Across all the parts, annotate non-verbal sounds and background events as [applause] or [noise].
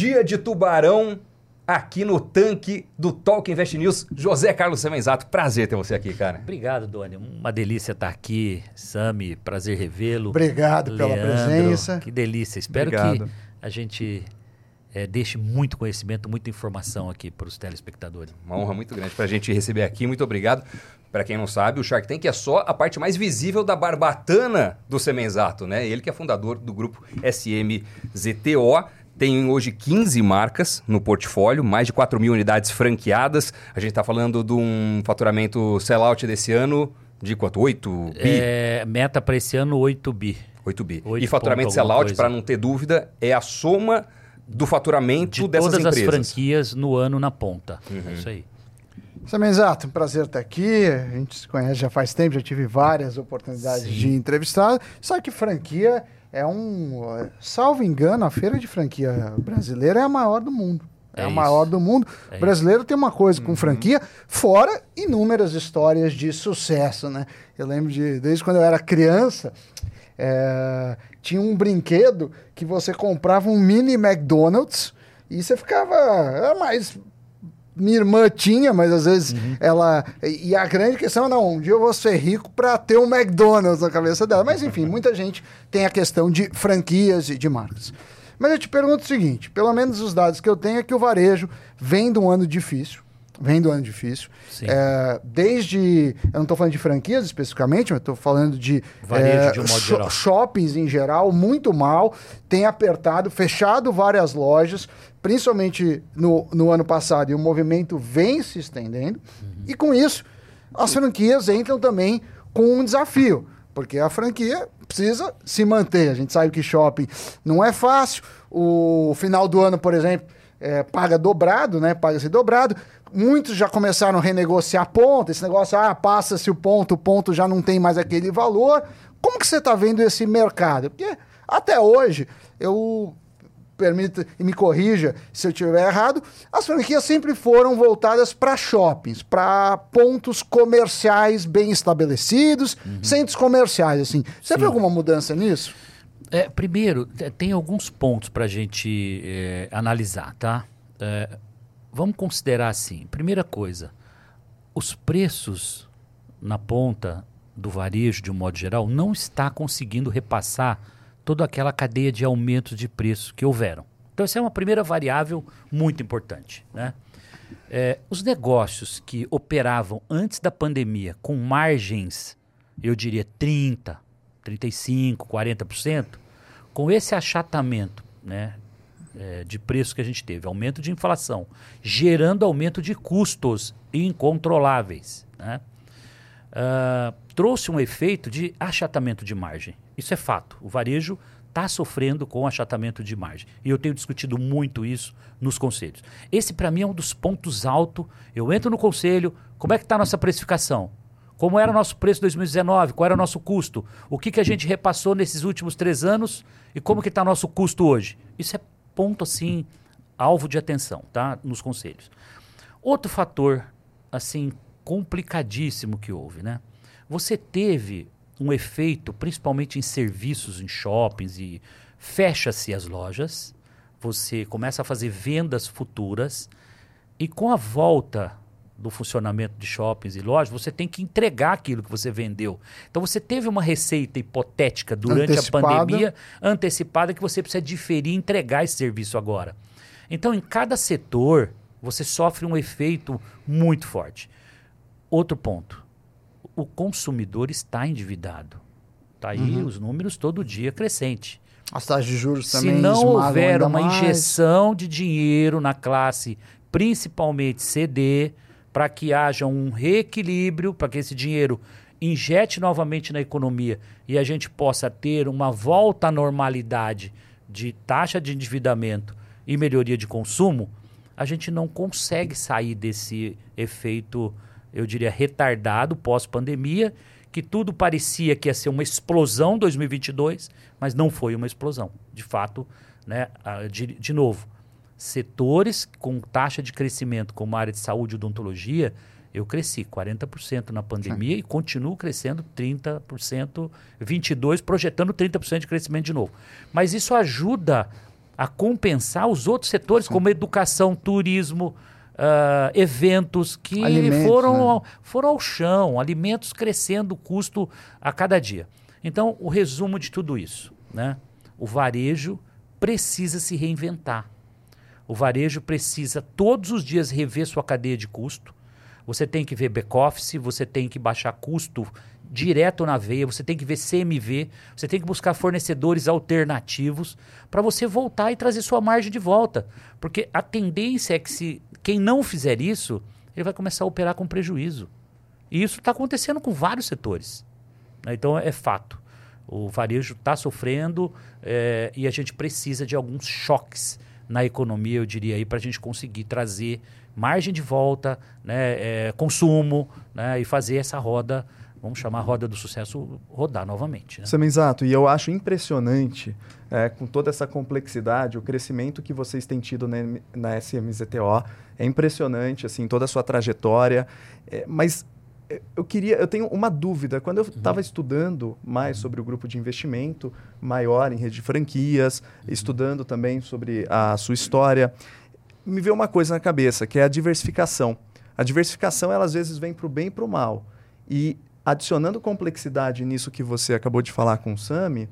Dia de Tubarão aqui no tanque do Talk Invest News. José Carlos Semenzato, prazer ter você aqui, cara. Obrigado, Doni. Uma delícia estar aqui. Sami, prazer revê-lo. Obrigado pela presença. Que delícia. Espero Obrigado. que a gente é, deixe muito conhecimento, muita informação aqui para os telespectadores. Uma honra muito grande para a gente receber aqui. Muito obrigado. Para quem não sabe, o Shark Tank é só a parte mais visível da barbatana do Semenzato, né? Ele que é fundador do grupo SMZTO. Tem hoje 15 marcas no portfólio, mais de 4 mil unidades franqueadas. A gente está falando de um faturamento sellout desse ano de quanto? 8 bi? É, meta para esse ano 8 bi. 8 bi. 8 e faturamento sellout, para não ter dúvida, é a soma do faturamento de dessas todas empresas. as franquias no ano na ponta. Uhum. É isso aí. Semenzato, um prazer estar aqui. A gente se conhece já faz tempo, já tive várias oportunidades Sim. de entrevistar. Só que franquia é um. Salvo engano, a feira de franquia brasileira é a maior do mundo. É, é a maior do mundo. É o brasileiro isso. tem uma coisa com uhum. franquia, fora inúmeras histórias de sucesso, né? Eu lembro de, desde quando eu era criança, é, tinha um brinquedo que você comprava um mini McDonald's e você ficava. Era mais. Minha irmã tinha, mas às vezes uhum. ela. E a grande questão é: não, um dia eu vou ser rico para ter um McDonald's na cabeça dela. Mas enfim, [laughs] muita gente tem a questão de franquias e de marcas. Mas eu te pergunto o seguinte: pelo menos os dados que eu tenho é que o varejo vem de um ano difícil vem do ano difícil. É, desde. Eu não estou falando de franquias especificamente, mas estou falando de. Varejo é, de um modo geral. Shoppings em geral, muito mal. Tem apertado, fechado várias lojas, principalmente no, no ano passado, e o movimento vem se estendendo. Uhum. E com isso, as franquias entram também com um desafio, porque a franquia precisa se manter. A gente sabe que shopping não é fácil. O final do ano, por exemplo. É, paga dobrado, né? Paga-se dobrado. Muitos já começaram a renegociar ponto, esse negócio, ah, passa-se o ponto, o ponto já não tem mais aquele valor. Como que você está vendo esse mercado? Porque até hoje, eu permita e me corrija se eu estiver errado, as franquias sempre foram voltadas para shoppings, para pontos comerciais bem estabelecidos, uhum. centros comerciais, assim. Você Sim. vê alguma mudança nisso? É, primeiro, tem alguns pontos para a gente é, analisar, tá? É, vamos considerar assim: primeira coisa, os preços na ponta do varejo, de um modo geral, não está conseguindo repassar toda aquela cadeia de aumentos de preço que houveram. Então, essa é uma primeira variável muito importante. Né? É, os negócios que operavam antes da pandemia com margens, eu diria 30%, 35%, 40%, com esse achatamento né, é, de preço que a gente teve, aumento de inflação, gerando aumento de custos incontroláveis. Né? Uh, trouxe um efeito de achatamento de margem. Isso é fato. O varejo está sofrendo com achatamento de margem. E eu tenho discutido muito isso nos conselhos. Esse, para mim, é um dos pontos altos. Eu entro no conselho, como é que está a nossa precificação? Como era o nosso preço em 2019? Qual era o nosso custo? O que, que a gente repassou nesses últimos três anos? E como que está nosso custo hoje? Isso é ponto assim alvo de atenção, tá? Nos conselhos. Outro fator assim complicadíssimo que houve, né? Você teve um efeito, principalmente em serviços, em shoppings e fecha-se as lojas, você começa a fazer vendas futuras e com a volta do funcionamento de shoppings e lojas, você tem que entregar aquilo que você vendeu. Então você teve uma receita hipotética durante antecipada. a pandemia antecipada que você precisa diferir e entregar esse serviço agora. Então em cada setor você sofre um efeito muito forte. Outro ponto, o consumidor está endividado. Tá aí uhum. os números todo dia crescente. As taxas de juros também. Se não houver uma mais. injeção de dinheiro na classe, principalmente CD, para que haja um reequilíbrio, para que esse dinheiro injete novamente na economia e a gente possa ter uma volta à normalidade de taxa de endividamento e melhoria de consumo, a gente não consegue sair desse efeito, eu diria, retardado pós-pandemia, que tudo parecia que ia ser uma explosão 2022, mas não foi uma explosão. De fato, né, de, de novo, setores com taxa de crescimento, como a área de saúde e odontologia, eu cresci 40% na pandemia Sim. e continuo crescendo 30%, 22%, projetando 30% de crescimento de novo. Mas isso ajuda a compensar os outros setores, como educação, turismo, uh, eventos que Alimentos, foram, né? ao, foram ao chão, alimentos crescendo o custo a cada dia. Então, o resumo de tudo isso, né? O varejo precisa se reinventar. O varejo precisa todos os dias rever sua cadeia de custo. Você tem que ver back-office, você tem que baixar custo direto na veia, você tem que ver CMV, você tem que buscar fornecedores alternativos para você voltar e trazer sua margem de volta. Porque a tendência é que se quem não fizer isso, ele vai começar a operar com prejuízo. E isso está acontecendo com vários setores. né? Então é fato. O varejo está sofrendo eh, e a gente precisa de alguns choques na economia, eu diria aí, para a gente conseguir trazer margem de volta, né, eh, consumo, né, e fazer essa roda, vamos chamar a roda do sucesso, rodar novamente. Né? Semenzato, e eu acho impressionante, é, com toda essa complexidade, o crescimento que vocês têm tido na, na SMZTO. É impressionante, assim, toda a sua trajetória. É, mas é, eu queria, eu tenho uma dúvida. Quando eu estava estudando mais sobre o grupo de investimento maior em rede de franquias, estudando também sobre a sua história, me veio uma coisa na cabeça, que é a diversificação. A diversificação, ela às vezes vem para o bem e para o mal. E adicionando complexidade nisso que você acabou de falar com o Sami,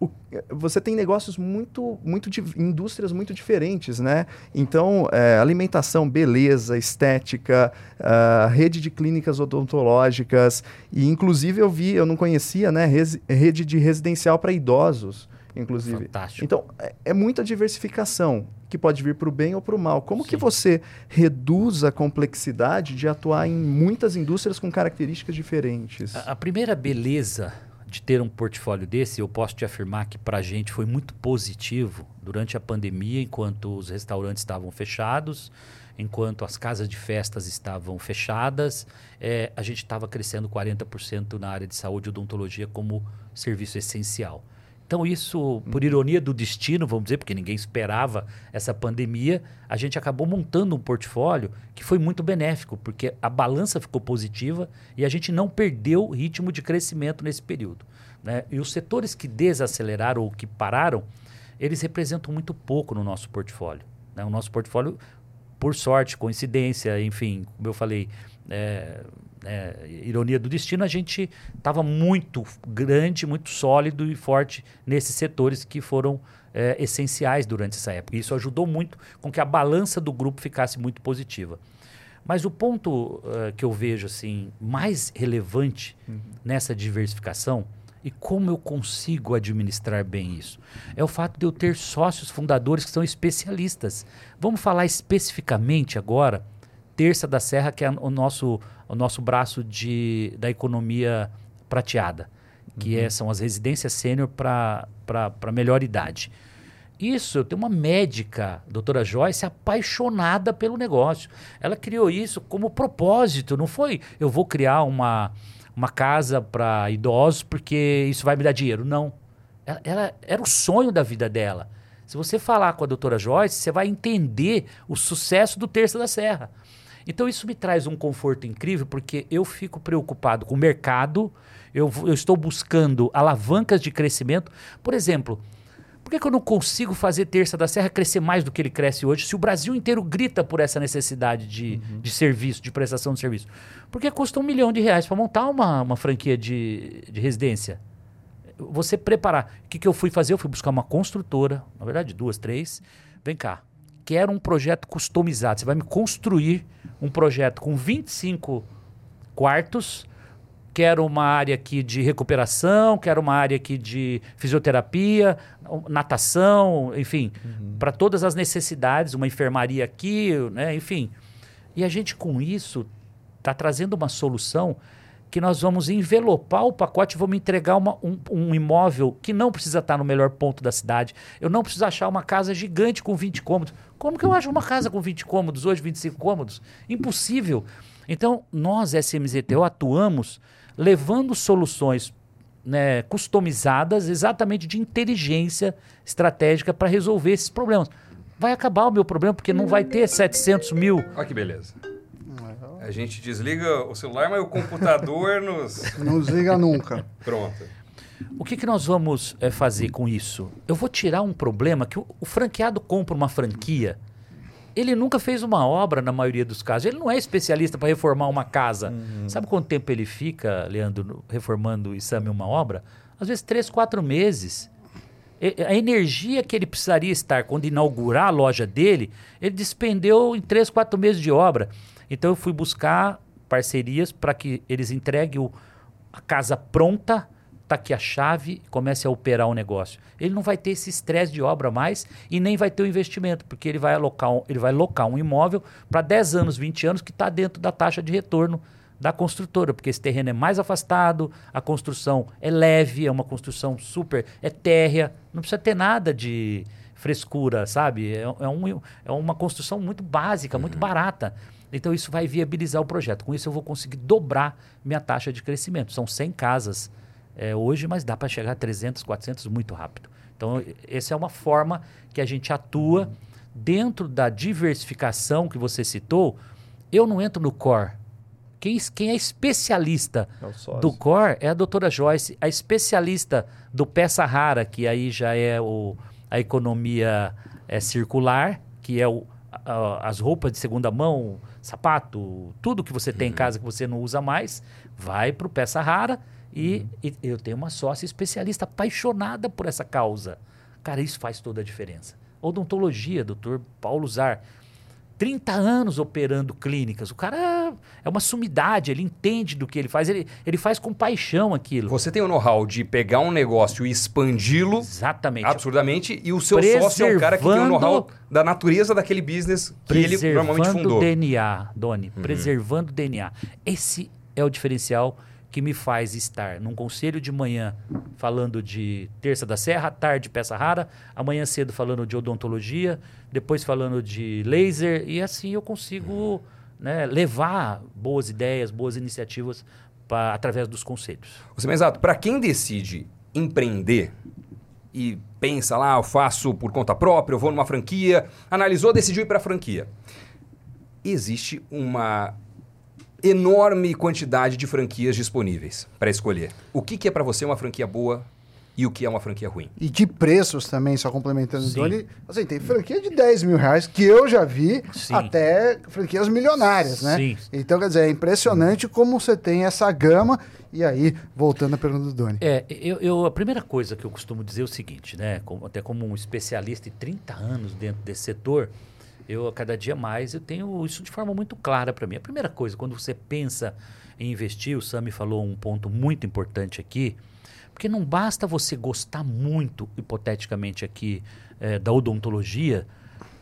o- você tem negócios muito, muito di- indústrias muito diferentes, né? Então, é, alimentação, beleza, estética, ah, rede de clínicas odontológicas e, inclusive, eu vi, eu não conhecia, né? rede de residencial para idosos, inclusive. Fantástico. Então, é, é muita diversificação que pode vir para o bem ou para o mal. Como que Sim. você reduz a complexidade de atuar em muitas indústrias com características diferentes? A, a primeira beleza de ter um portfólio desse, eu posso te afirmar que para a gente foi muito positivo durante a pandemia, enquanto os restaurantes estavam fechados, enquanto as casas de festas estavam fechadas, eh, a gente estava crescendo 40% na área de saúde e odontologia como serviço essencial. Então, isso, por ironia do destino, vamos dizer, porque ninguém esperava essa pandemia, a gente acabou montando um portfólio que foi muito benéfico, porque a balança ficou positiva e a gente não perdeu o ritmo de crescimento nesse período. né? E os setores que desaceleraram ou que pararam, eles representam muito pouco no nosso portfólio. né? O nosso portfólio, por sorte, coincidência, enfim, como eu falei, é, é, ironia do destino, a gente estava muito grande, muito sólido e forte nesses setores que foram é, essenciais durante essa época. Isso ajudou muito com que a balança do grupo ficasse muito positiva. Mas o ponto eh, que eu vejo assim mais relevante nessa diversificação e como eu consigo administrar bem isso é o fato de eu ter sócios fundadores que são especialistas. Vamos falar especificamente agora Terça da Serra, que é o nosso, o nosso braço de, da economia prateada, que é- são as residências sênior para melhor idade. Isso, eu tenho uma médica, doutora Joyce, apaixonada pelo negócio. Ela criou isso como propósito, não foi eu vou criar uma, uma casa para idosos porque isso vai me dar dinheiro. Não. Ela, ela- era o sonho da vida dela. Se você falar com a doutora Joyce, você vai entender o sucesso do Terça da Serra. Então isso me traz um conforto incrível porque eu fico preocupado com o mercado, eu, eu estou buscando alavancas de crescimento. Por exemplo, por que, que eu não consigo fazer Terça da Serra crescer mais do que ele cresce hoje se o Brasil inteiro grita por essa necessidade de, de serviço, de prestação de serviço? Porque custa um milhão de reais para montar uma, uma franquia de, de residência. Você preparar. O que, que eu fui fazer? Eu fui buscar uma construtora, na verdade, duas, três. Vem cá. Quero um projeto customizado. Você vai me construir um projeto com 25 quartos. Quero uma área aqui de recuperação, quero uma área aqui de fisioterapia, natação, enfim, para todas as necessidades, uma enfermaria aqui, né, enfim. E a gente com isso está trazendo uma solução que nós vamos envelopar o pacote e vamos entregar uma- um, um imóvel que não precisa estar no melhor ponto da cidade. Eu não preciso achar uma casa gigante com 20 cômodos. Como que eu acho uma casa com 20 cômodos hoje, 25 cômodos? Impossível. Então, nós, SMZTO, atuamos levando soluções né, customizadas exatamente de inteligência estratégica para resolver esses problemas. Vai acabar o meu problema porque não vai ter 700 mil Olha que beleza. A gente desliga o celular, mas o computador nos. Não desliga nunca. Pronto. O que, que nós vamos é, fazer com isso? Eu vou tirar um problema que o, o franqueado compra uma franquia. Ele nunca fez uma obra na maioria dos casos. Ele não é especialista para reformar uma casa. Uhum. Sabe quanto tempo ele fica, Leandro, reformando o exame uma obra? Às vezes três, quatro meses. E, a energia que ele precisaria estar quando inaugurar a loja dele, ele despendeu em três, quatro meses de obra. Então eu fui buscar parcerias para que eles entreguem o, a casa pronta tá aqui a chave, comece a operar o negócio. Ele não vai ter esse estresse de obra mais e nem vai ter o investimento, porque ele vai alocar um, ele vai locar um imóvel para 10 anos, 20 anos que está dentro da taxa de retorno da construtora, porque esse terreno é mais afastado, a construção é leve, é uma construção super é térrea, não precisa ter nada de frescura, sabe? É, é, um, é uma construção muito básica, muito uhum. barata. Então isso vai viabilizar o projeto. Com isso eu vou conseguir dobrar minha taxa de crescimento. São 100 casas é, hoje, mas dá para chegar a 300, 400 muito rápido. Então, essa é uma forma que a gente atua dentro da diversificação que você citou. Eu não entro no core. Quem, quem é especialista é do core é a doutora Joyce, a especialista do peça rara, que aí já é o, a economia é, circular, que é o, a, as roupas de segunda mão, sapato, tudo que você tem uhum. em casa que você não usa mais, vai para o peça rara e, uhum. e, eu tenho uma sócia especialista apaixonada por essa causa. Cara, isso faz toda a diferença. Odontologia, doutor Paulo Zar. 30 anos operando clínicas. O cara é uma sumidade, ele entende do que ele faz, ele, ele faz com paixão aquilo. Você tem o know-how de pegar um negócio e expandi-lo Exatamente. absurdamente, e o seu sócio é o cara que tem o know-how da natureza daquele business que ele normalmente fundou. Preservando DNA, Doni, uhum. preservando DNA. Esse é o diferencial que me faz estar num conselho de manhã falando de terça da serra, tarde peça rara, amanhã cedo falando de odontologia, depois falando de laser e assim eu consigo né, levar boas ideias, boas iniciativas pra, através dos conselhos. Você, exato, para quem decide empreender e pensa lá, eu faço por conta própria, eu vou numa franquia, analisou, decidiu ir para a franquia. Existe uma enorme quantidade de franquias disponíveis para escolher. O que, que é para você uma franquia boa e o que é uma franquia ruim? E de preços também, só complementando Sim. Doni, assim, tem franquia de 10 mil reais que eu já vi Sim. até franquias milionárias, né? Sim. Então, quer dizer, é impressionante como você tem essa gama. E aí, voltando à pergunta do Doni. É, eu, eu, a primeira coisa que eu costumo dizer é o seguinte, né? Como, até como um especialista de 30 anos dentro desse setor, eu, a cada dia mais, eu tenho isso de forma muito clara para mim. A primeira coisa, quando você pensa em investir, o Sami falou um ponto muito importante aqui, porque não basta você gostar muito, hipoteticamente aqui, é, da odontologia,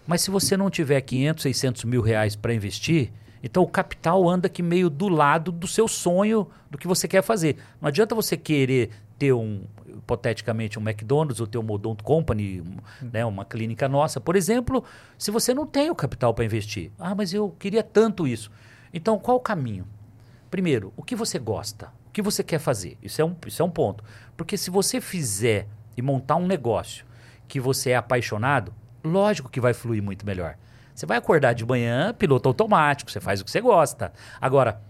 mas se você não tiver 500, 600 mil reais para investir, então o capital anda aqui meio do lado do seu sonho, do que você quer fazer. Não adianta você querer ter um, hipoteticamente, um McDonald's ou ter uma Odonto Company, um, né, uma clínica nossa, por exemplo, se você não tem o capital para investir. Ah, mas eu queria tanto isso. Então, qual o caminho? Primeiro, o que você gosta? O que você quer fazer? Isso é um, isso é um ponto. Porque se você fizer e montar um negócio que você é apaixonado, lógico que vai fluir muito melhor. Você vai acordar de manhã, piloto automático, você faz o que você gosta. Agora,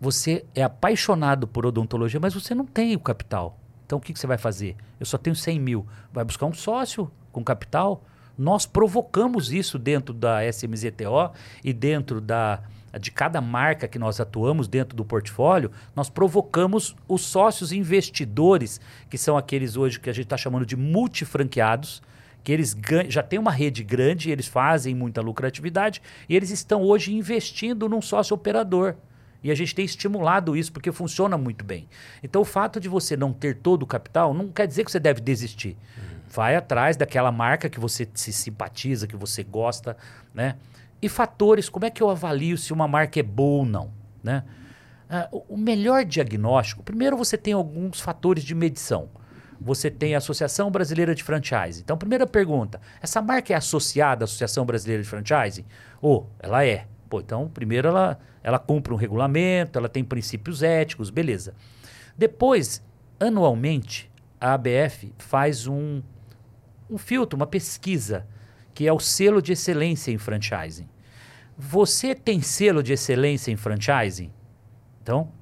você é apaixonado por odontologia, mas você não tem o capital. Então o que, que você vai fazer? Eu só tenho 100 mil. Vai buscar um sócio com capital? Nós provocamos isso dentro da SMZTO e dentro da, de cada marca que nós atuamos dentro do portfólio, nós provocamos os sócios investidores, que são aqueles hoje que a gente está chamando de multifranqueados, que eles já têm uma rede grande, eles fazem muita lucratividade e eles estão hoje investindo num sócio operador. E a gente tem estimulado isso porque funciona muito bem. Então, o fato de você não ter todo o capital não quer dizer que você deve desistir. Uhum. Vai atrás daquela marca que você se simpatiza, que você gosta, né? E fatores, como é que eu avalio se uma marca é boa ou não, né? Uh, o melhor diagnóstico, primeiro você tem alguns fatores de medição. Você tem a Associação Brasileira de Franchise. Então, primeira pergunta: essa marca é associada à Associação Brasileira de Franchise? Ou oh, ela é. Pô, então, primeiro ela, ela cumpre um regulamento, ela tem princípios éticos, beleza. Depois, anualmente, a ABF faz um, um filtro, uma pesquisa, que é o selo de excelência em franchising. Você tem selo de excelência em franchising? Então,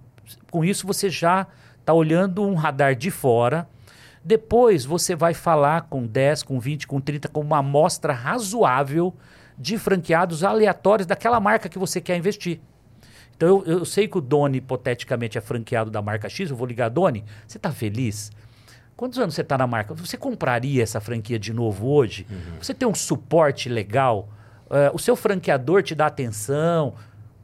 com isso você já está olhando um radar de fora. Depois você vai falar com 10, com 20, com 30, com uma amostra razoável de franqueados aleatórios daquela marca que você quer investir. Então eu, eu sei que o Doni, hipoteticamente, é franqueado da marca X, eu vou ligar, Doni, você está feliz? Quantos anos você está na marca? Você compraria essa franquia de novo hoje? Uhum. Você tem um suporte legal? Uh, o seu franqueador te dá atenção?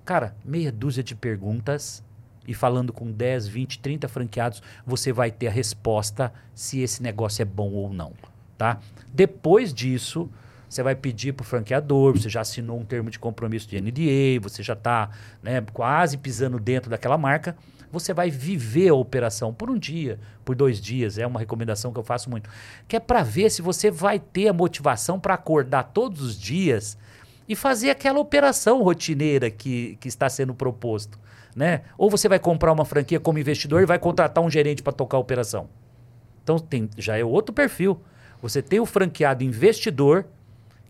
Cara, meia dúzia de perguntas e falando com 10, 20, 30 franqueados, você vai ter a resposta se esse negócio é bom ou não, tá? Depois disso, você vai pedir para o franqueador, você já assinou um termo de compromisso de NDA, você já está né, quase pisando dentro daquela marca, você vai viver a operação por um dia, por dois dias, é uma recomendação que eu faço muito, que é para ver se você vai ter a motivação para acordar todos os dias e fazer aquela operação rotineira que, que está sendo proposto. Né? Ou você vai comprar uma franquia como investidor e vai contratar um gerente para tocar a operação. Então tem, já é outro perfil. Você tem o franqueado investidor,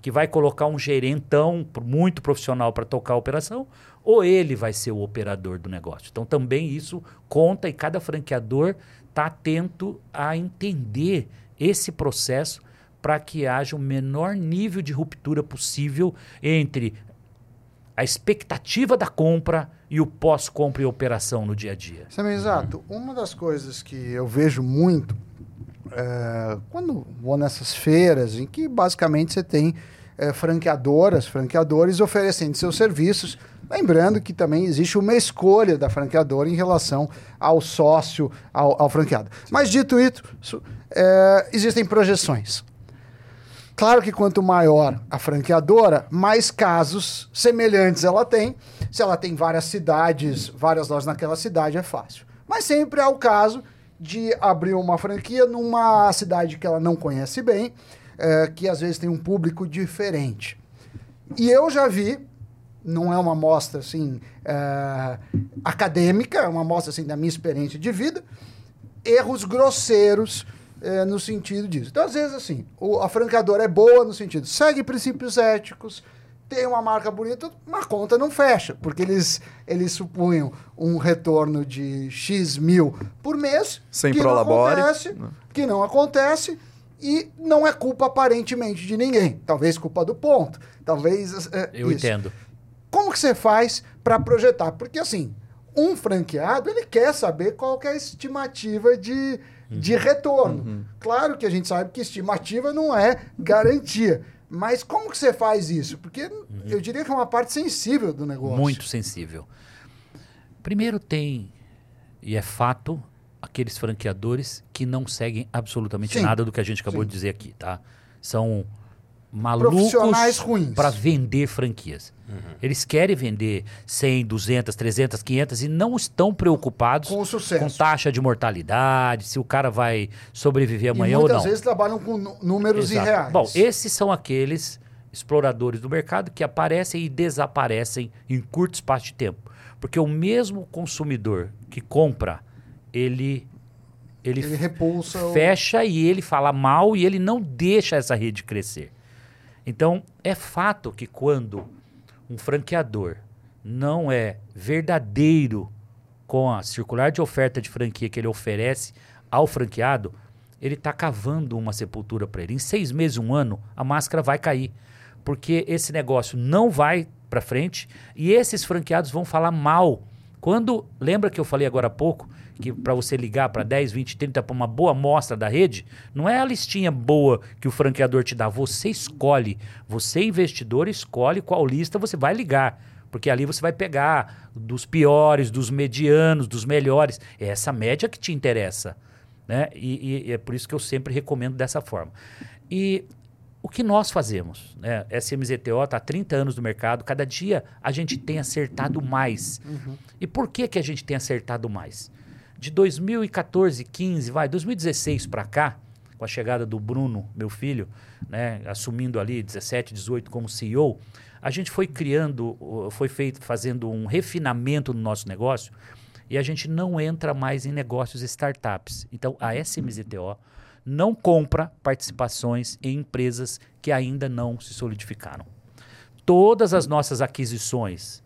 que vai colocar um gerentão muito profissional para tocar a operação, ou ele vai ser o operador do negócio. Então também isso conta e cada franqueador está atento a entender esse processo para que haja o menor nível de ruptura possível entre a expectativa da compra e o pós-compra e operação no dia a dia. Sim, exato. Uma das coisas que eu vejo muito é, quando vou nessas feiras em que basicamente você tem é, franqueadoras, franqueadores oferecendo seus serviços. Lembrando que também existe uma escolha da franqueadora em relação ao sócio, ao, ao franqueado. Mas dito isso, é, existem projeções. Claro que quanto maior a franqueadora, mais casos semelhantes ela tem. Se ela tem várias cidades, várias lojas naquela cidade, é fácil. Mas sempre há o caso de abrir uma franquia numa cidade que ela não conhece bem é, que às vezes tem um público diferente. E eu já vi, não é uma amostra assim é, acadêmica, é uma amostra assim da minha experiência de vida, erros grosseiros é, no sentido disso. Então, às vezes, assim, o, a franqueadora é boa no sentido, segue princípios éticos, tem uma marca bonita, uma conta não fecha, porque eles, eles supunham um retorno de X mil por mês. Sem que prolabore. Não acontece, não. Que não acontece e não é culpa aparentemente de ninguém. Talvez culpa do ponto. Talvez. É, Eu isso. entendo. Como que você faz para projetar? Porque assim, um franqueado ele quer saber qual que é a estimativa de, uhum. de retorno. Uhum. Claro que a gente sabe que estimativa não é garantia. Mas como que você faz isso? Porque uhum. eu diria que é uma parte sensível do negócio. Muito sensível. Primeiro tem, e é fato, aqueles franqueadores que não seguem absolutamente Sim. nada do que a gente acabou Sim. de dizer aqui, tá? São malucos para vender franquias. Uhum. Eles querem vender 100, 200, 300, 500 e não estão preocupados com, o sucesso. com taxa de mortalidade, se o cara vai sobreviver amanhã ou não. Muitas vezes trabalham com números Exato. irreais. Bom, esses são aqueles exploradores do mercado que aparecem e desaparecem em curto espaço de tempo. Porque o mesmo consumidor que compra ele ele, ele repulsa fecha o... e ele fala mal e ele não deixa essa rede crescer. Então, é fato que quando um franqueador não é verdadeiro com a circular de oferta de franquia que ele oferece ao franqueado, ele está cavando uma sepultura para ele. Em seis meses, um ano, a máscara vai cair. Porque esse negócio não vai para frente e esses franqueados vão falar mal. Quando, lembra que eu falei agora há pouco que para você ligar para 10, 20, 30 para uma boa amostra da rede, não é a listinha boa que o franqueador te dá. Você escolhe, você investidor escolhe qual lista você vai ligar. Porque ali você vai pegar dos piores, dos medianos, dos melhores. É essa média que te interessa. Né? E, e é por isso que eu sempre recomendo dessa forma. E o que nós fazemos? Né? SMZTO está há 30 anos no mercado, cada dia a gente tem acertado mais. Uhum. E por que, que a gente tem acertado mais? De 2014, 15, vai, 2016 para cá, com a chegada do Bruno, meu filho, né, assumindo ali 17, 18 como CEO, a gente foi criando, foi feito, fazendo um refinamento no nosso negócio e a gente não entra mais em negócios startups. Então, a SMZTO não compra participações em empresas que ainda não se solidificaram. Todas as nossas aquisições,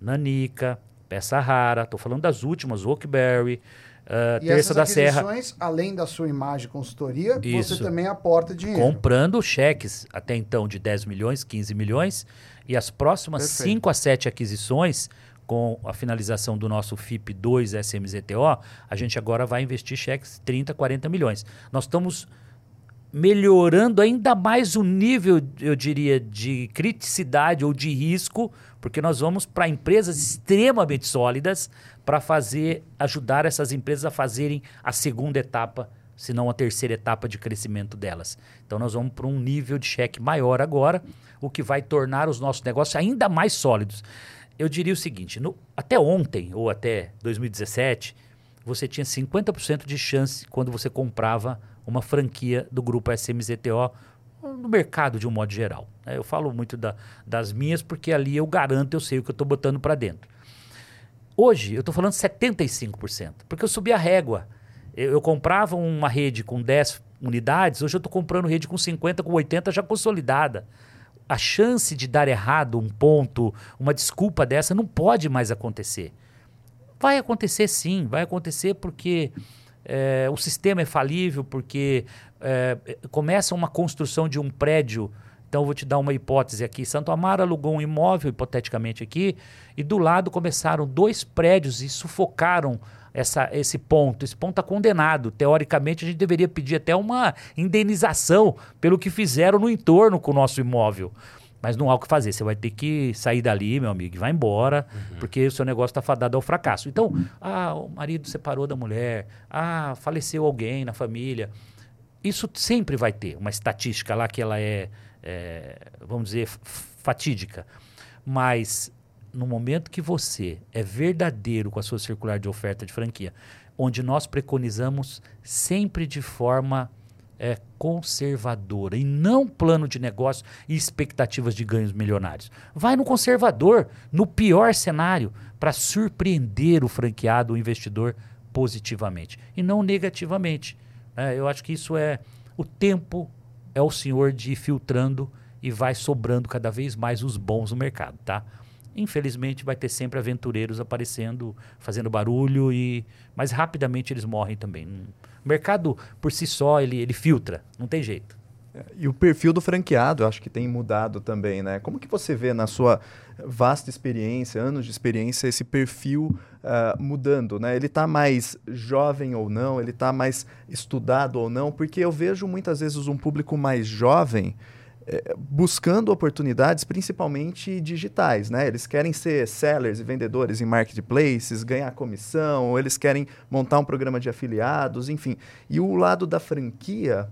Nanica, peça rara, estou falando das últimas, Oakberry, Uh, e Terça da Serra. além da sua imagem consultoria, Isso. você também aporta dinheiro. comprando cheques até então de 10 milhões, 15 milhões, e as próximas Perfeito. 5 a 7 aquisições, com a finalização do nosso FIP 2 SMZTO, a gente agora vai investir cheques 30, 40 milhões. Nós estamos melhorando ainda mais o nível, eu diria, de criticidade ou de risco, porque nós vamos para empresas extremamente sólidas para fazer ajudar essas empresas a fazerem a segunda etapa, se não a terceira etapa de crescimento delas. Então nós vamos para um nível de cheque maior agora, o que vai tornar os nossos negócios ainda mais sólidos. Eu diria o seguinte, no, até ontem ou até 2017, você tinha 50% de chance quando você comprava uma franquia do grupo SMZTO no mercado de um modo geral. né? Eu falo muito da- das minhas porque ali eu garanto, eu sei o que eu estou botando para dentro. Hoje eu estou falando 75%, porque eu subi a régua. Eu, eu comprava uma rede com 10 unidades, hoje eu estou comprando rede com 50, com 80 já consolidada. A chance de dar errado um ponto, uma desculpa dessa, não pode mais acontecer. Vai acontecer sim, vai acontecer porque é, o sistema é falível, porque é, começa uma construção de um prédio. Então, eu vou te dar uma hipótese aqui. Santo Amaro alugou um imóvel, hipoteticamente aqui, e do lado começaram dois prédios e sufocaram essa, esse ponto. Esse ponto está condenado. Teoricamente, a gente deveria pedir até uma indenização pelo que fizeram no entorno com o nosso imóvel. Mas não há o que fazer. Você vai ter que sair dali, meu amigo, e vai embora, porque o seu negócio está fadado ao fracasso. Então, ah, o marido separou da mulher, ah, faleceu alguém na família. Isso sempre vai ter uma estatística lá que ela é, é, vamos dizer, fatídica. Mas no momento que você é verdadeiro com a sua circular de oferta de franquia, onde nós preconizamos sempre de forma é, conservadora e não plano de negócio e expectativas de ganhos milionários. Vai no conservador, no pior cenário, para surpreender o franqueado, o investidor, positivamente e não negativamente. Né? eu acho que isso é o tempo é o senhor de ir filtrando e vai sobrando cada vez mais os bons no mercado, tá? Infelizmente vai ter sempre aventureiros aparecendo, fazendo barulho e mas rapidamente eles morrem também. Hum, O mercado por si só ele, ele filtra, não tem jeito. E o perfil do franqueado, eu acho que tem mudado também, né? Como que você vê na sua vasta experiência, anos de experiência, esse perfil ah, mudando, né? Ele está mais jovem ou não? Ele está mais estudado ou não? Porque eu vejo muitas vezes um público mais jovem eh, buscando oportunidades, principalmente digitais, né? Eles querem ser sellers e vendedores em marketplaces, ganhar comissão, ou eles querem montar um programa de afiliados, enfim. E o lado da franquia,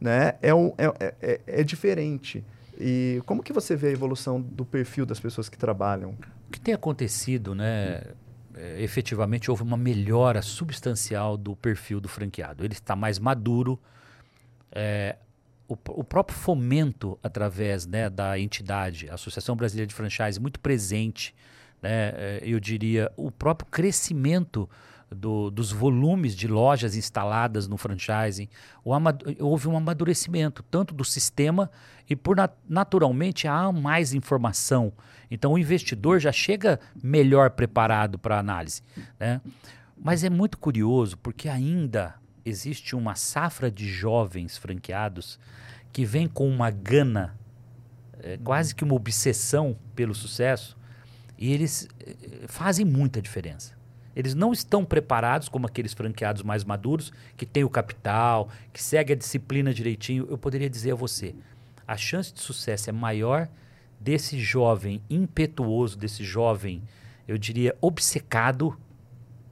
né, é, um- é, é, é diferente. E como que você vê a evolução do perfil das pessoas que trabalham? O que tem acontecido, né? é, efetivamente houve uma melhora substancial do perfil do franqueado. Ele está mais maduro. é, o, o próprio fomento através né, da entidade, a Associação Brasileira de Franchise, muito presente. Né, é, eu diria o próprio crescimento do- dos volumes de lojas instaladas no franchising, houve um amadurecimento tanto do sistema e por nat- naturalmente há mais informação. Então o investidor já chega melhor preparado para a análise. Né? Mas é muito curioso porque ainda existe uma safra de jovens franqueados que vem com uma gana, é, quase que uma obsessão pelo sucesso, e eles eh, fazem muita diferença. Eles não estão preparados como aqueles franqueados mais maduros, que têm o capital, que segue a disciplina direitinho. Eu poderia dizer a você, a chance de sucesso é maior desse jovem impetuoso, desse jovem, eu diria, obcecado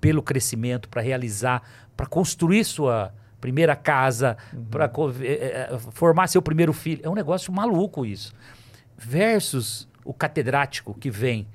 pelo crescimento, para realizar, para construir sua primeira casa, para formar seu primeiro filho. É um negócio maluco isso. Versus o catedrático que vem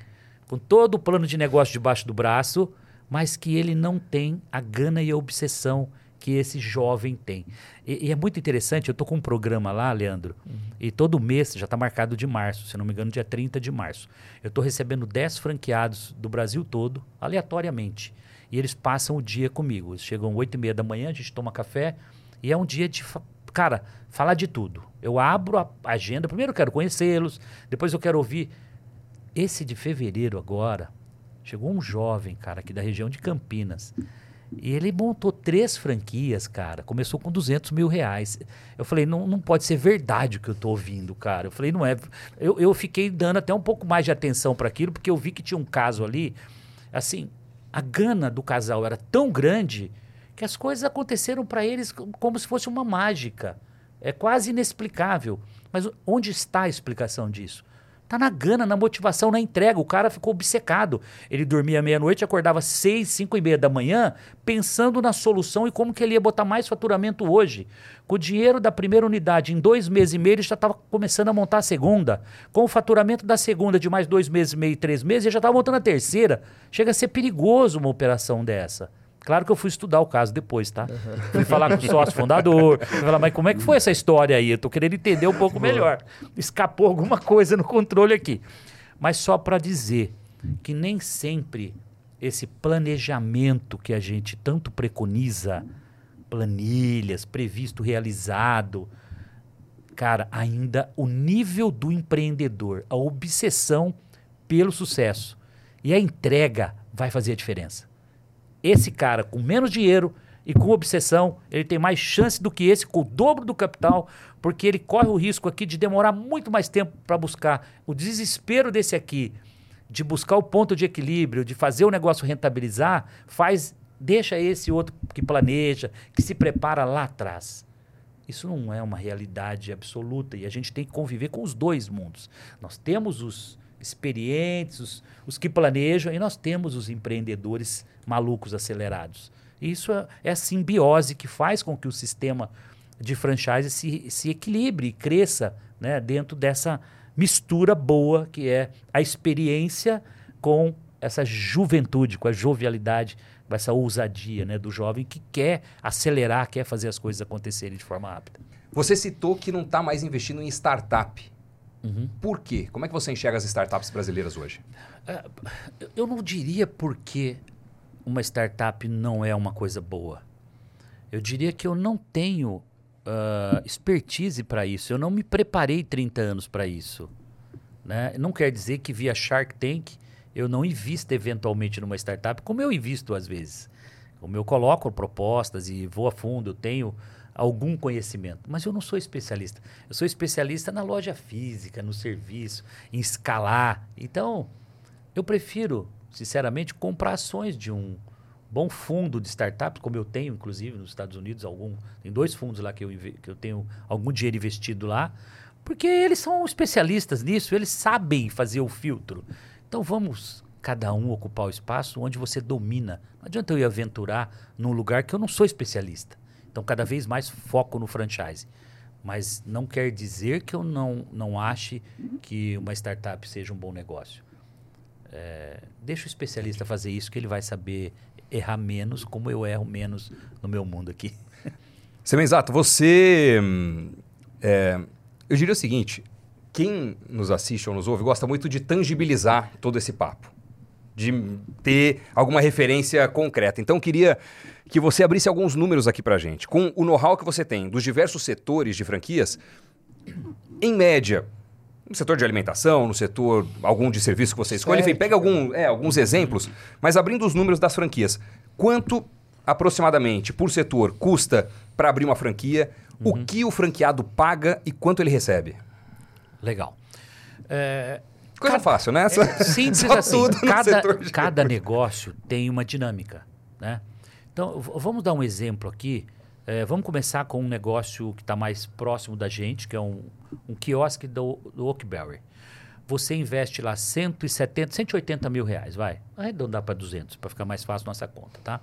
com todo o plano de negócio debaixo do braço, mas que ele não tem a gana e a obsessão que esse jovem tem. E, e é muito interessante, eu estou com um programa lá, Leandro, e todo mês, já está marcado de março, se não me engano, dia 30 de março. Eu estou recebendo 10 franqueados do Brasil todo, aleatoriamente. E eles passam o dia comigo. Eles chegam 8 e meia da manhã, a gente toma café, e é um dia de, cara, falar de tudo. Eu abro a agenda, primeiro eu quero conhecê-los, depois eu quero ouvir. Esse de fevereiro agora, chegou um jovem, cara, aqui da região de Campinas. E ele montou três franquias, cara. Começou com 200 mil reais. Eu falei, não, não pode ser verdade o que eu tô ouvindo, cara. Eu falei, não é. Eu, eu fiquei dando até um pouco mais de atenção para aquilo, porque eu vi que tinha um caso ali. Assim, a gana do casal era tão grande que as coisas aconteceram para eles como se fosse uma mágica. É quase inexplicável. Mas onde está a explicação disso? Tá na gana, na motivação, na entrega. O cara ficou obcecado. Ele dormia meia-noite, acordava seis, cinco e meia da manhã, pensando na solução e como que ele ia botar mais faturamento hoje. Com o dinheiro da primeira unidade, em dois meses e meio, ele já estava começando a montar a segunda. Com o faturamento da segunda de mais dois meses e meio, três meses, ele já estava montando a terceira. Chega a ser perigoso uma operação dessa. Claro que eu fui estudar o caso depois, tá? Uhum. Fui falar com o sócio fundador. Fui falar, mas como é que foi essa história aí? Eu tô querendo entender um pouco melhor. Escapou alguma coisa no controle aqui. Mas só para dizer que nem sempre esse planejamento que a gente tanto preconiza, planilhas, previsto, realizado, cara, ainda o nível do empreendedor, a obsessão pelo sucesso e a entrega vai fazer a diferença. Esse cara com menos dinheiro e com obsessão, ele tem mais chance do que esse com o dobro do capital, porque ele corre o risco aqui de demorar muito mais tempo para buscar. O desespero desse aqui de buscar o ponto de equilíbrio, de fazer o negócio rentabilizar, faz deixa esse outro que planeja, que se prepara lá atrás. Isso não é uma realidade absoluta e a gente tem que conviver com os dois mundos. Nós temos os experientes, os, os que planejam, e nós temos os empreendedores malucos acelerados. Isso é, é a simbiose que faz com que o sistema de franchise se, se equilibre e cresça né, dentro dessa mistura boa que é a experiência com essa juventude, com a jovialidade, com essa ousadia né, do jovem que quer acelerar, quer fazer as coisas acontecerem de forma rápida. Você citou que não está mais investindo em startup. Uhum. Por quê? Como é que você enxerga as startups brasileiras hoje? Uh, eu não diria porque uma startup não é uma coisa boa. Eu diria que eu não tenho uh, expertise para isso. Eu não me preparei 30 anos para isso. Né? Não quer dizer que via Shark Tank eu não invisto eventualmente numa startup, como eu invisto às vezes. Como eu coloco propostas e vou a fundo, eu tenho algum conhecimento, mas eu não sou especialista. Eu sou especialista na loja física, no serviço, em escalar. Então, eu prefiro, sinceramente, comprar ações de um bom fundo de startups, como eu tenho, inclusive, nos Estados Unidos, algum, tem dois fundos lá que eu, que eu tenho algum dinheiro investido lá, porque eles são especialistas nisso, eles sabem fazer o filtro. Então, vamos cada um ocupar o espaço onde você domina. Não adianta eu ir aventurar num lugar que eu não sou especialista. Então, cada vez mais foco no franchise. Mas não quer dizer que eu não, não ache que uma startup seja um bom negócio. É, deixa o especialista fazer isso, que ele vai saber errar menos, como eu erro menos no meu mundo aqui. Semenzato, [laughs] você. É, eu diria o seguinte: quem nos assiste ou nos ouve gosta muito de tangibilizar todo esse papo, de ter alguma referência concreta. Então, queria que você abrisse alguns números aqui para gente. Com o know-how que você tem dos diversos setores de franquias, em média, no setor de alimentação, no setor algum de serviço que você escolhe, enfim, pega algum, é, alguns exemplos, mas abrindo os números das franquias, quanto aproximadamente por setor custa para abrir uma franquia, uhum. o que o franqueado paga e quanto ele recebe? Legal. É, Coisa cada, fácil, né? É, simples [laughs] assim. Cada, cada negócio tem uma dinâmica, né? Então, vamos dar um exemplo aqui. É, vamos começar com um negócio que está mais próximo da gente, que é um, um quiosque do, do Oakberry. Você investe lá 170, 180 mil reais, vai. Arredondar para 200, para ficar mais fácil nossa conta, tá?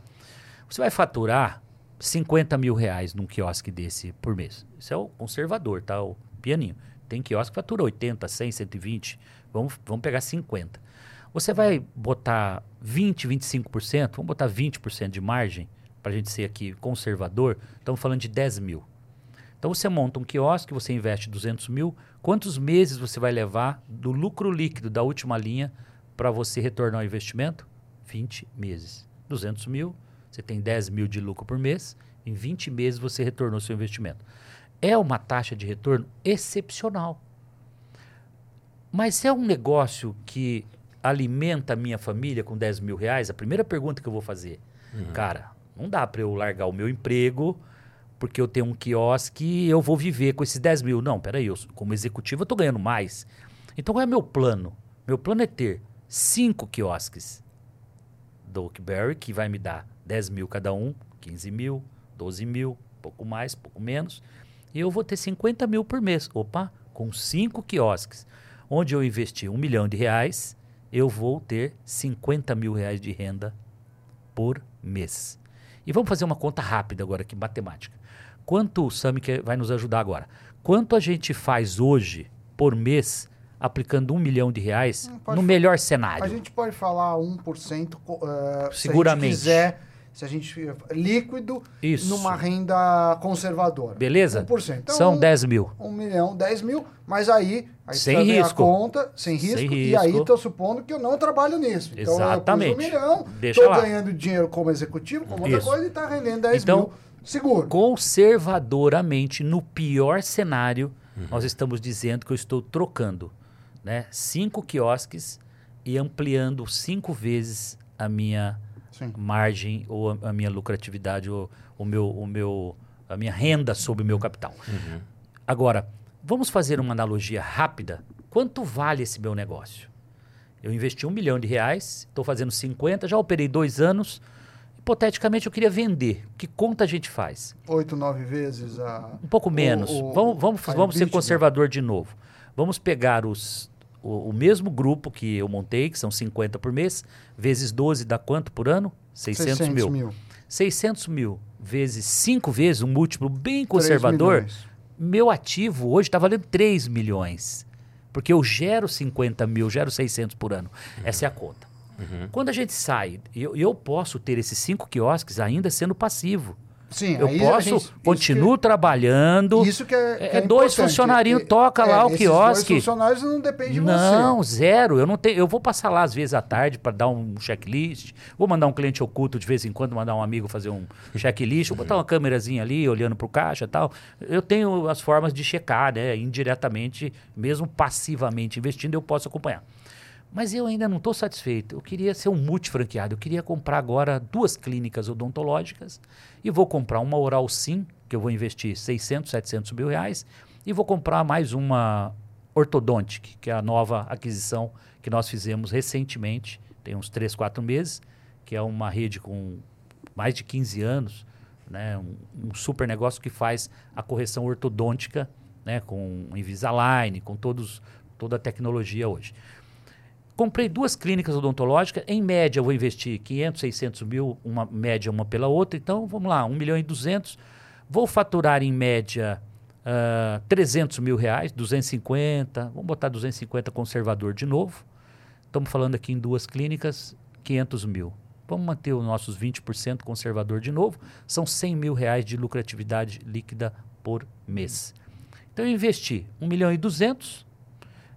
Você vai faturar 50 mil reais num quiosque desse por mês. Isso é o conservador, tá? O pianinho. Tem quiosque que fatura 80, 100, 120. Vamos, vamos pegar 50. Você vai botar 20, 25%, vamos botar 20% de margem, para a gente ser aqui conservador, estamos falando de 10 mil. Então você monta um quiosque, você investe 200 mil, quantos meses você vai levar do lucro líquido da última linha para você retornar o investimento? 20 meses. 200 mil, você tem 10 mil de lucro por mês, em 20 meses você retornou seu investimento. É uma taxa de retorno excepcional. Mas é um negócio que alimenta a minha família com 10 mil reais, a primeira pergunta que eu vou fazer, uhum. cara, Não dá para eu largar o meu emprego porque eu tenho um quiosque e eu vou viver com esses 10 mil. Não, peraí, eu, como executivo eu estou ganhando mais. Então qual é meu plano? Meu plano é ter cinco quiosques do Oakberry, que vai me dar 10 mil cada um, 15 mil, 12 mil, pouco mais, pouco menos. E eu vou ter 50 mil por mês. Opa, com cinco quiosques. Onde eu investi um milhão de reais, eu vou ter 50 mil reais de renda por mês. E vamos fazer uma conta rápida agora aqui, matemática. Quanto o Sami vai nos ajudar agora? Quanto a gente faz hoje por mês aplicando um milhão de reais no melhor cenário? A gente pode falar 1%, uh, Seguramente. se a gente quiser, se a gente líquido Isso. numa renda conservadora. Beleza? 1%. Então, São um, 10 mil. 1 milhão, 10 mil, mas aí, aí Sem risco. a conta, sem risco, Sem e aí risco. estou supondo que eu não trabalho nisso. Então Exatamente. eu um milhão, estou ganhando dinheiro como executivo, como outra Isso. coisa, e está rendendo 10 Então, mil seguro. Conservadoramente, no pior cenário, nós estamos dizendo que eu estou trocando né, cinco quiosques e ampliando cinco vezes a minha Sim. margem ou a, a minha lucratividade ou o meu, o meu, a minha renda sobre o meu capital. Agora, vamos fazer uma analogia rápida. Quanto vale esse meu negócio? Eu investi um milhão de reais, estou fazendo 50, já operei dois anos. Hipoteticamente, eu queria vender. Que conta a gente faz? 8, 9 vezes a. Um pouco menos. o- vamos vamos, a vamos ser conservador de novo. Vamos pegar os, o, o mesmo grupo que eu montei, que são 50 por mês, vezes 12 dá quanto por ano? 600, mil. mil. 600 mil vezes 5 vezes, um múltiplo bem 3 conservador. Meu ativo hoje está valendo 3 milhões. Porque eu gero 50 mil, gero 600 por ano. Essa é a conta. Quando a gente sai, eu, eu posso ter esses cinco quiosques ainda sendo passivo. Sim, Eu posso, gente- continuo trabalhando. que- Isso que é, que É, dois importante. funcionarinhos É, toca lá o esses quiosque. Dois funcionários não dependem de Não, você. zero. Eu não tenho. Eu vou passar lá às vezes à tarde para dar um checklist. Vou mandar um cliente oculto de vez em quando, mandar um amigo fazer um checklist. Vou botar uma câmerazinha ali, olhando para o caixa e tal. Eu tenho as formas de checar, né? Indiretamente, mesmo passivamente investindo, eu posso acompanhar. Mas eu ainda não estou satisfeito. Eu queria ser um multifranqueado. Eu queria comprar agora duas clínicas odontológicas e vou comprar uma Oral Sim, que eu vou investir 600, 700 mil reais, e vou comprar mais uma Ortodontic, que é a nova aquisição que nós fizemos recentemente, tem uns 3, 4 meses, que é uma rede com mais de 15 anos, né, um, um super negócio que faz a correção ortodôntica, né, com Invisalign, com todos, toda a tecnologia hoje. Comprei duas clínicas odontológicas, em média eu vou investir 500, 600 mil, uma média uma pela outra, então vamos lá, 1 milhão e 200, vou faturar em média ah, 300 mil reais, 250, vamos botar 250 conservador de novo, estamos falando aqui em duas clínicas, 500 mil. Vamos manter os nossos 20% conservador de novo, são 100 mil reais de lucratividade líquida por mês. Então eu investi 1 milhão e 200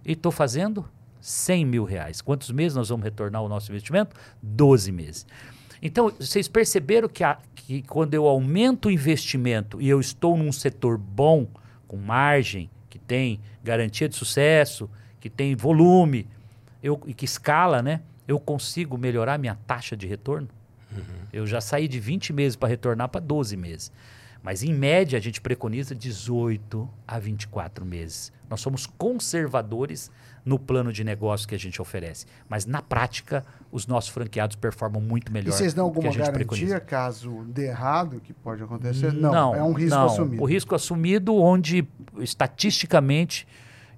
e estou fazendo 100 mil reais. Quantos meses nós vamos retornar o nosso investimento? 12 meses. Então, vocês perceberam que, a- que quando eu aumento o investimento e eu estou num setor bom, com margem, que tem garantia de sucesso, que tem volume, eu, e que escala, né? Eu consigo melhorar minha taxa de retorno? Eu já saí de 20 meses para retornar para 12 meses. Mas, em média, a gente preconiza 18 a 24 meses. Nós somos conservadores no plano de negócio que a gente oferece. Mas, na prática, os nossos franqueados performam muito melhor E vocês dão alguma garantia preconiza. caso dê errado, que pode acontecer? Não, é um risco não. assumido. O risco assumido, onde estatisticamente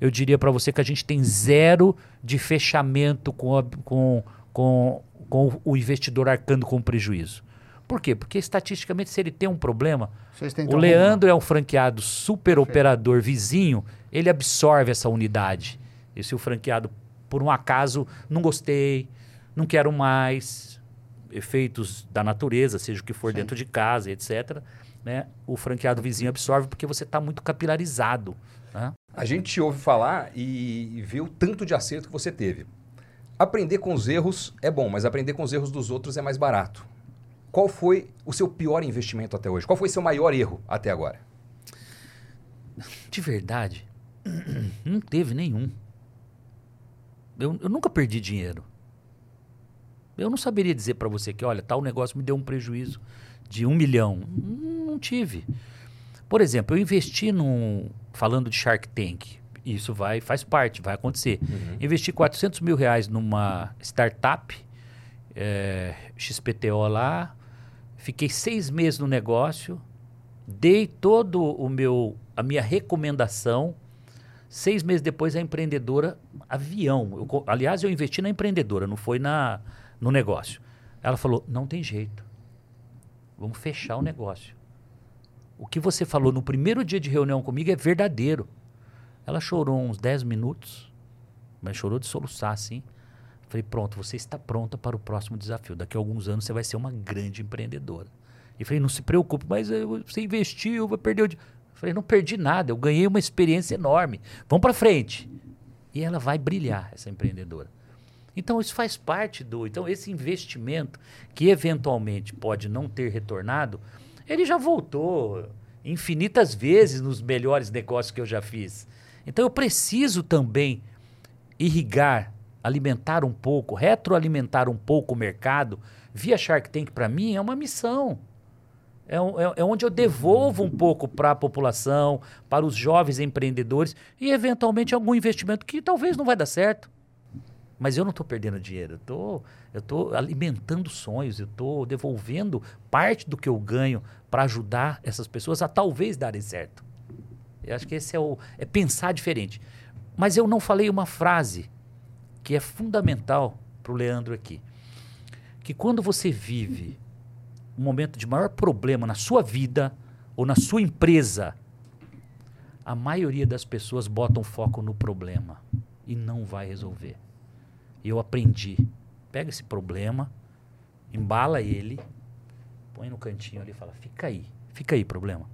eu diria para você que a gente tem zero de fechamento com, a- com, com, com o investidor arcando com prejuízo. Por quê? Porque estatisticamente, se ele tem um problema, o arrumar. Leandro é um franqueado super operador vizinho, ele absorve essa unidade. E se o franqueado, por um acaso, não gostei, não quero mais, efeitos da natureza, seja o que for Sim. dentro de casa, etc., né? o franqueado vizinho absorve porque você está muito capilarizado. né? A gente ouve falar e vê o tanto de acerto que você teve. Aprender com os erros é bom, mas aprender com os erros dos outros é mais barato. Qual foi o seu pior investimento até hoje? Qual foi seu maior erro até agora? De verdade, [clears throat] não teve nenhum. Eu, eu nunca perdi dinheiro. Eu não saberia dizer para você que, olha, tal negócio me deu um prejuízo de um milhão? Não tive. Por exemplo, eu investi num. Falando de Shark Tank, isso vai, faz parte, vai acontecer. Uhum. Investi 400 mil reais numa startup, é, XPTO lá, fiquei seis meses no negócio, dei todo o meu, a minha recomendação. Seis meses depois, a empreendedora, avião. Eu aliás, eu investi na empreendedora, não foi na, no negócio. Ela falou: não tem jeito. Vamos fechar o negócio. O que você falou no primeiro dia de reunião comigo é verdadeiro. Ela chorou uns 10 minutos, mas chorou de soluçar, assim. Falei, pronto, você está pronta para o próximo desafio. Daqui a alguns anos você vai ser uma grande empreendedora. E falei, não se preocupe, mas você investiu, vai perder o dinheiro. Falei, não perdi nada, eu ganhei uma experiência enorme. Vamos para frente. E ela vai brilhar, essa empreendedora. Então, isso faz parte do. Então, esse investimento, que eventualmente pode não ter retornado, ele já voltou infinitas vezes nos melhores negócios que eu já fiz. Então, eu preciso também irrigar, alimentar um pouco, retroalimentar um pouco o mercado. Via Shark Tank, para mim, é uma missão. É, é- é onde eu devolvo um pouco para a população, para os jovens empreendedores e, eventualmente, algum investimento que talvez não vai dar certo. Mas eu não estou perdendo dinheiro, eu tô, estou alimentando sonhos, eu estou devolvendo parte do que eu ganho para ajudar essas pessoas a talvez darem certo. Eu acho que esse é o é pensar diferente. Mas eu não falei uma frase que é fundamental para o Leandro aqui, que quando você vive um momento de maior problema na sua vida ou na sua empresa, a maioria das pessoas botam foco no problema e não vai resolver. Eu aprendi. Pega esse problema, embala ele, põe no cantinho ali e fala: fica aí, fica aí, problema.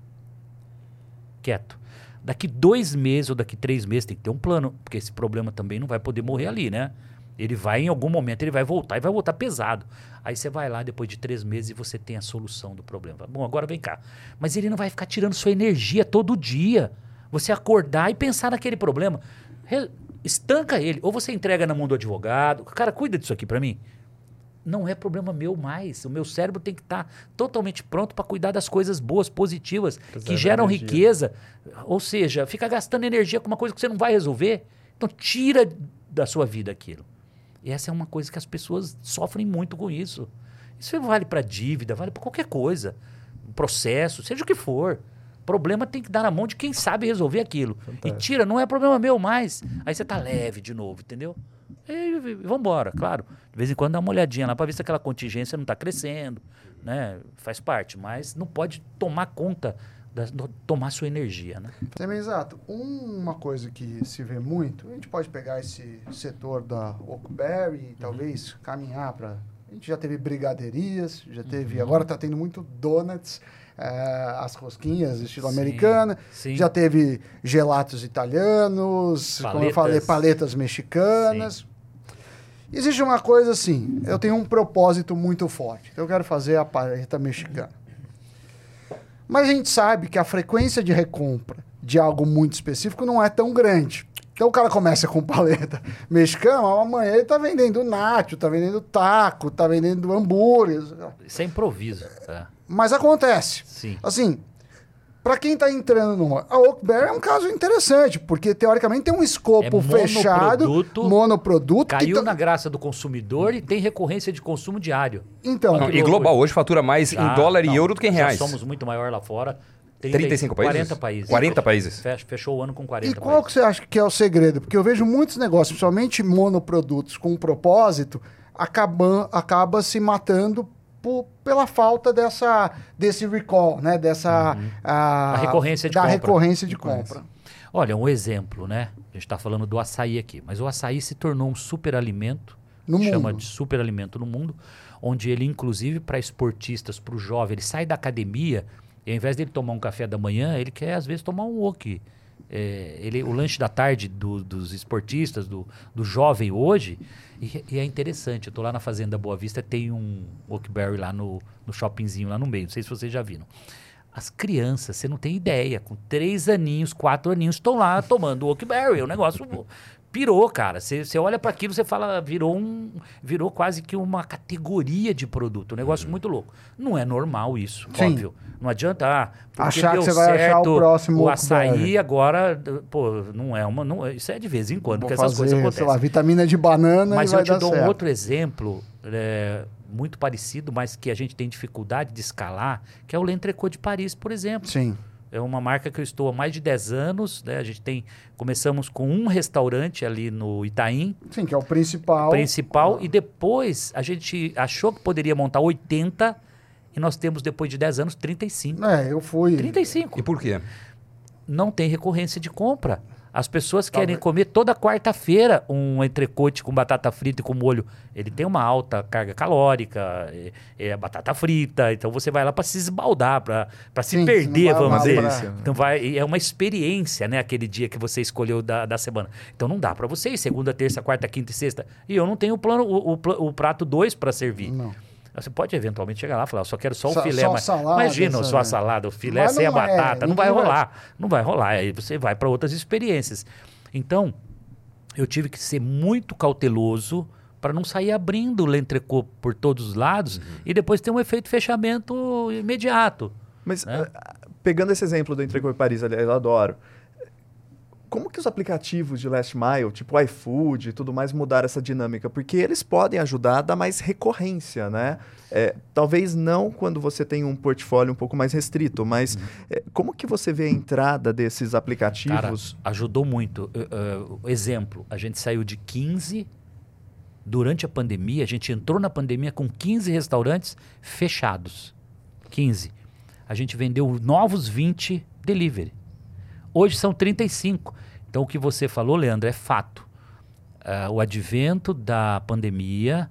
Quieto. Daqui dois meses ou daqui três meses tem que ter um plano, porque esse problema também não vai poder morrer ali, né? Ele vai, em algum momento, ele vai voltar e vai voltar pesado. Aí você vai lá depois de três meses e você tem a solução do problema. Bom, agora vem cá. Mas ele não vai ficar tirando sua energia todo dia. Você acordar e pensar naquele problema. Re- estanca ele. Ou você entrega na mão do advogado. Cara, cuida disso aqui pra mim. Não é problema meu mais. O meu cérebro tem que estar totalmente pronto para cuidar das coisas boas, positivas, que geram riqueza. Ou seja, fica gastando energia com uma coisa que você não vai resolver. Então tira da sua vida aquilo. E essa é uma coisa que as pessoas sofrem muito com isso. Isso vale para dívida, vale para qualquer coisa. Processo, seja o que for. Problema tem que dar na mão de quem sabe resolver aquilo. E Fantástico. tira, não é problema meu mais. Aí você tá leve de novo, entendeu? E vamos embora, claro. De vez em quando dá uma olhadinha lá para ver se aquela contingência não está crescendo, né? Faz parte, mas não pode tomar conta, da, do- tomar sua energia, né? Também, exato. Uma coisa que se vê muito, a gente pode pegar esse setor da Oakberry Uhum. e talvez caminhar para. A gente já teve brigaderias, já Uhum. teve. Agora está tendo muito donuts, eh, as rosquinhas estilo Sim, americana. sim. Já teve gelatos italianos, como eu Paletas. falei, paletas mexicanas. Existe uma coisa assim, eu tenho um propósito muito forte. Eu quero fazer a paleta mexicana. Mas a gente sabe que a frequência de recompra de algo muito específico não é tão grande. Então o cara começa com paleta [laughs] mexicana, amanhã ele tá vendendo nacho, tá vendendo taco, tá vendendo hambúrguer. Isso é improviso. Tá? Mas acontece. Sim. Assim, para quem tá entrando numa. A Oakberry é um caso interessante, porque teoricamente tem um escopo É fechado, monoproduto, monoproduto. que Caiu tá- na graça do consumidor e tem recorrência de consumo diário. Então, Não, que e global hoje fatura mais em Ah, dólar e não, euro do que em já reais. somos muito maior lá fora. 30 35 países? 40 países. 40 países. Fech- Fechou o ano com 40 E qual que países. você acha que é o segredo? Porque eu vejo muitos negócios, principalmente monoprodutos com um propósito, acabam, acaba se matando por- pela falta dessa, desse recall, né? Dessa a, A recorrência de da compra. recorrência de compra. Olha, um exemplo, né? A gente está falando do açaí aqui, mas o açaí se tornou um superalimento, No chama mundo. de superalimento no mundo, onde ele, inclusive, para esportistas, para o jovem, ele sai da academia e ao invés dele tomar um café da manhã, ele quer, às vezes, tomar um wok. É, ele, o lanche da tarde do- dos esportistas, do, do jovem hoje, e, e é interessante. Eu tô lá na Fazenda Boa Vista, tem um Oakberry lá no, no shoppingzinho lá no meio. Não sei se vocês já viram. As crianças, você não tem ideia, com três aninhos, quatro aninhos, estão lá tomando Oakberry. É um negócio pirou, cara. Você olha para aquilo, você fala, virou um, virou quase que uma categoria de produto, um negócio muito louco. Não é normal isso, Sim. óbvio. Não adianta ah, Achar que você vai achar o próximo o açaí burger. agora, pô, não é uma, não, isso é de vez em quando Vou que essas fazer, coisas sei acontecem. lá, vitamina de banana Mas eu te dou certo. um outro exemplo é, muito parecido, mas que a gente tem dificuldade de escalar, que é o L'Entrecôte de Paris, por exemplo. Sim. É uma marca que eu estou há mais de 10 anos. Né? A gente tem. Começamos com um restaurante ali no Itaim, Sim, que é o principal. principal, e depois a gente achou que poderia montar 80 e nós temos, depois de 10 anos, 35. É, eu fui. 35. E por quê? Não tem recorrência de compra. As pessoas querem Talvez- comer toda quarta-feira um entrecote com batata frita e com molho. Ele tem uma alta carga calórica, é, é batata frita, então você vai lá para se esbaldar, para se Sim, perder, não vai vamos dizer. pra- delícia. Então vai, é uma experiência, né? Aquele dia que você escolheu da, da semana. Então não dá para você ir segunda, terça, quarta, quinta e sexta. E eu não tenho o plano, o, o o prato 2 para servir. Não. Você pode eventualmente chegar lá e falar, eu só quero só o Só- filé. só mas, salada, imagina, sabe? só a salada, o filé Mas sem a é, batata. não vai ninguém vai- rolar. Não vai rolar. Aí você vai para outras experiências. Então, eu tive que ser muito cauteloso para não sair abrindo o l'entrecô por todos os lados e depois ter um efeito fechamento imediato. Mas né? ah, pegando esse exemplo do Entrecô Paris, ali, eu adoro. Como que os aplicativos de last mile, tipo iFood e tudo mais, mudaram essa dinâmica? Porque eles podem ajudar a dar mais recorrência, né? É, talvez não quando você tem um portfólio um pouco mais restrito, mas é, como que você vê a entrada desses Cara, aplicativos? ajudou muito. Uh, uh, exemplo, a gente saiu de 15 durante a pandemia, a gente entrou na pandemia com 15 restaurantes fechados. 15. A gente vendeu novos 20 delivery. Hoje são 35. Então o que você falou, Leandro, é fato. Ah, o advento da pandemia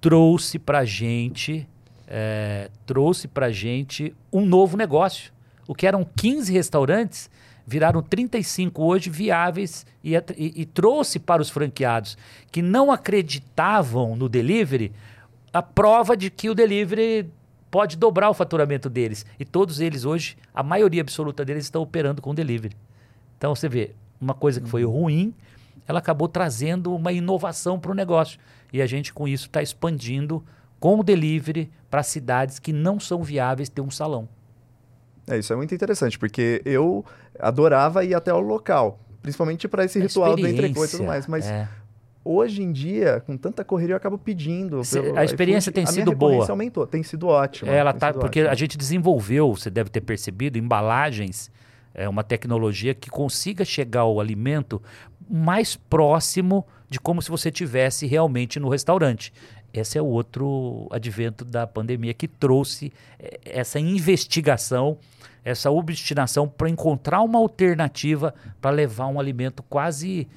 trouxe para gente eh, trouxe para gente um novo negócio. O que eram 15 restaurantes viraram 35 hoje viáveis e, e- e trouxe para os franqueados que não acreditavam no delivery a prova de que o delivery pode dobrar o faturamento deles. E todos eles hoje, a maioria absoluta deles estão operando com delivery. Então você vê, uma coisa que foi ruim, ela acabou trazendo uma inovação para o negócio. E a gente com isso está expandindo com o delivery para cidades que não são viáveis ter um salão. É, isso é muito interessante, porque eu adorava ir até o local, principalmente para esse A ritual do entrecô e tudo mais. Mas é. Hoje em dia, com tanta correria, eu acabo pedindo. Pelo a experiência iFood. tem a sido boa. aumentou, tem sido ótima. Ela tá, porque ótima. a gente desenvolveu, você deve ter percebido, embalagens, é uma tecnologia que consiga chegar ao alimento mais próximo de como se você tivesse realmente no restaurante. Esse é o outro advento da pandemia que trouxe eh, essa investigação, essa obstinação para encontrar uma alternativa para levar um alimento quase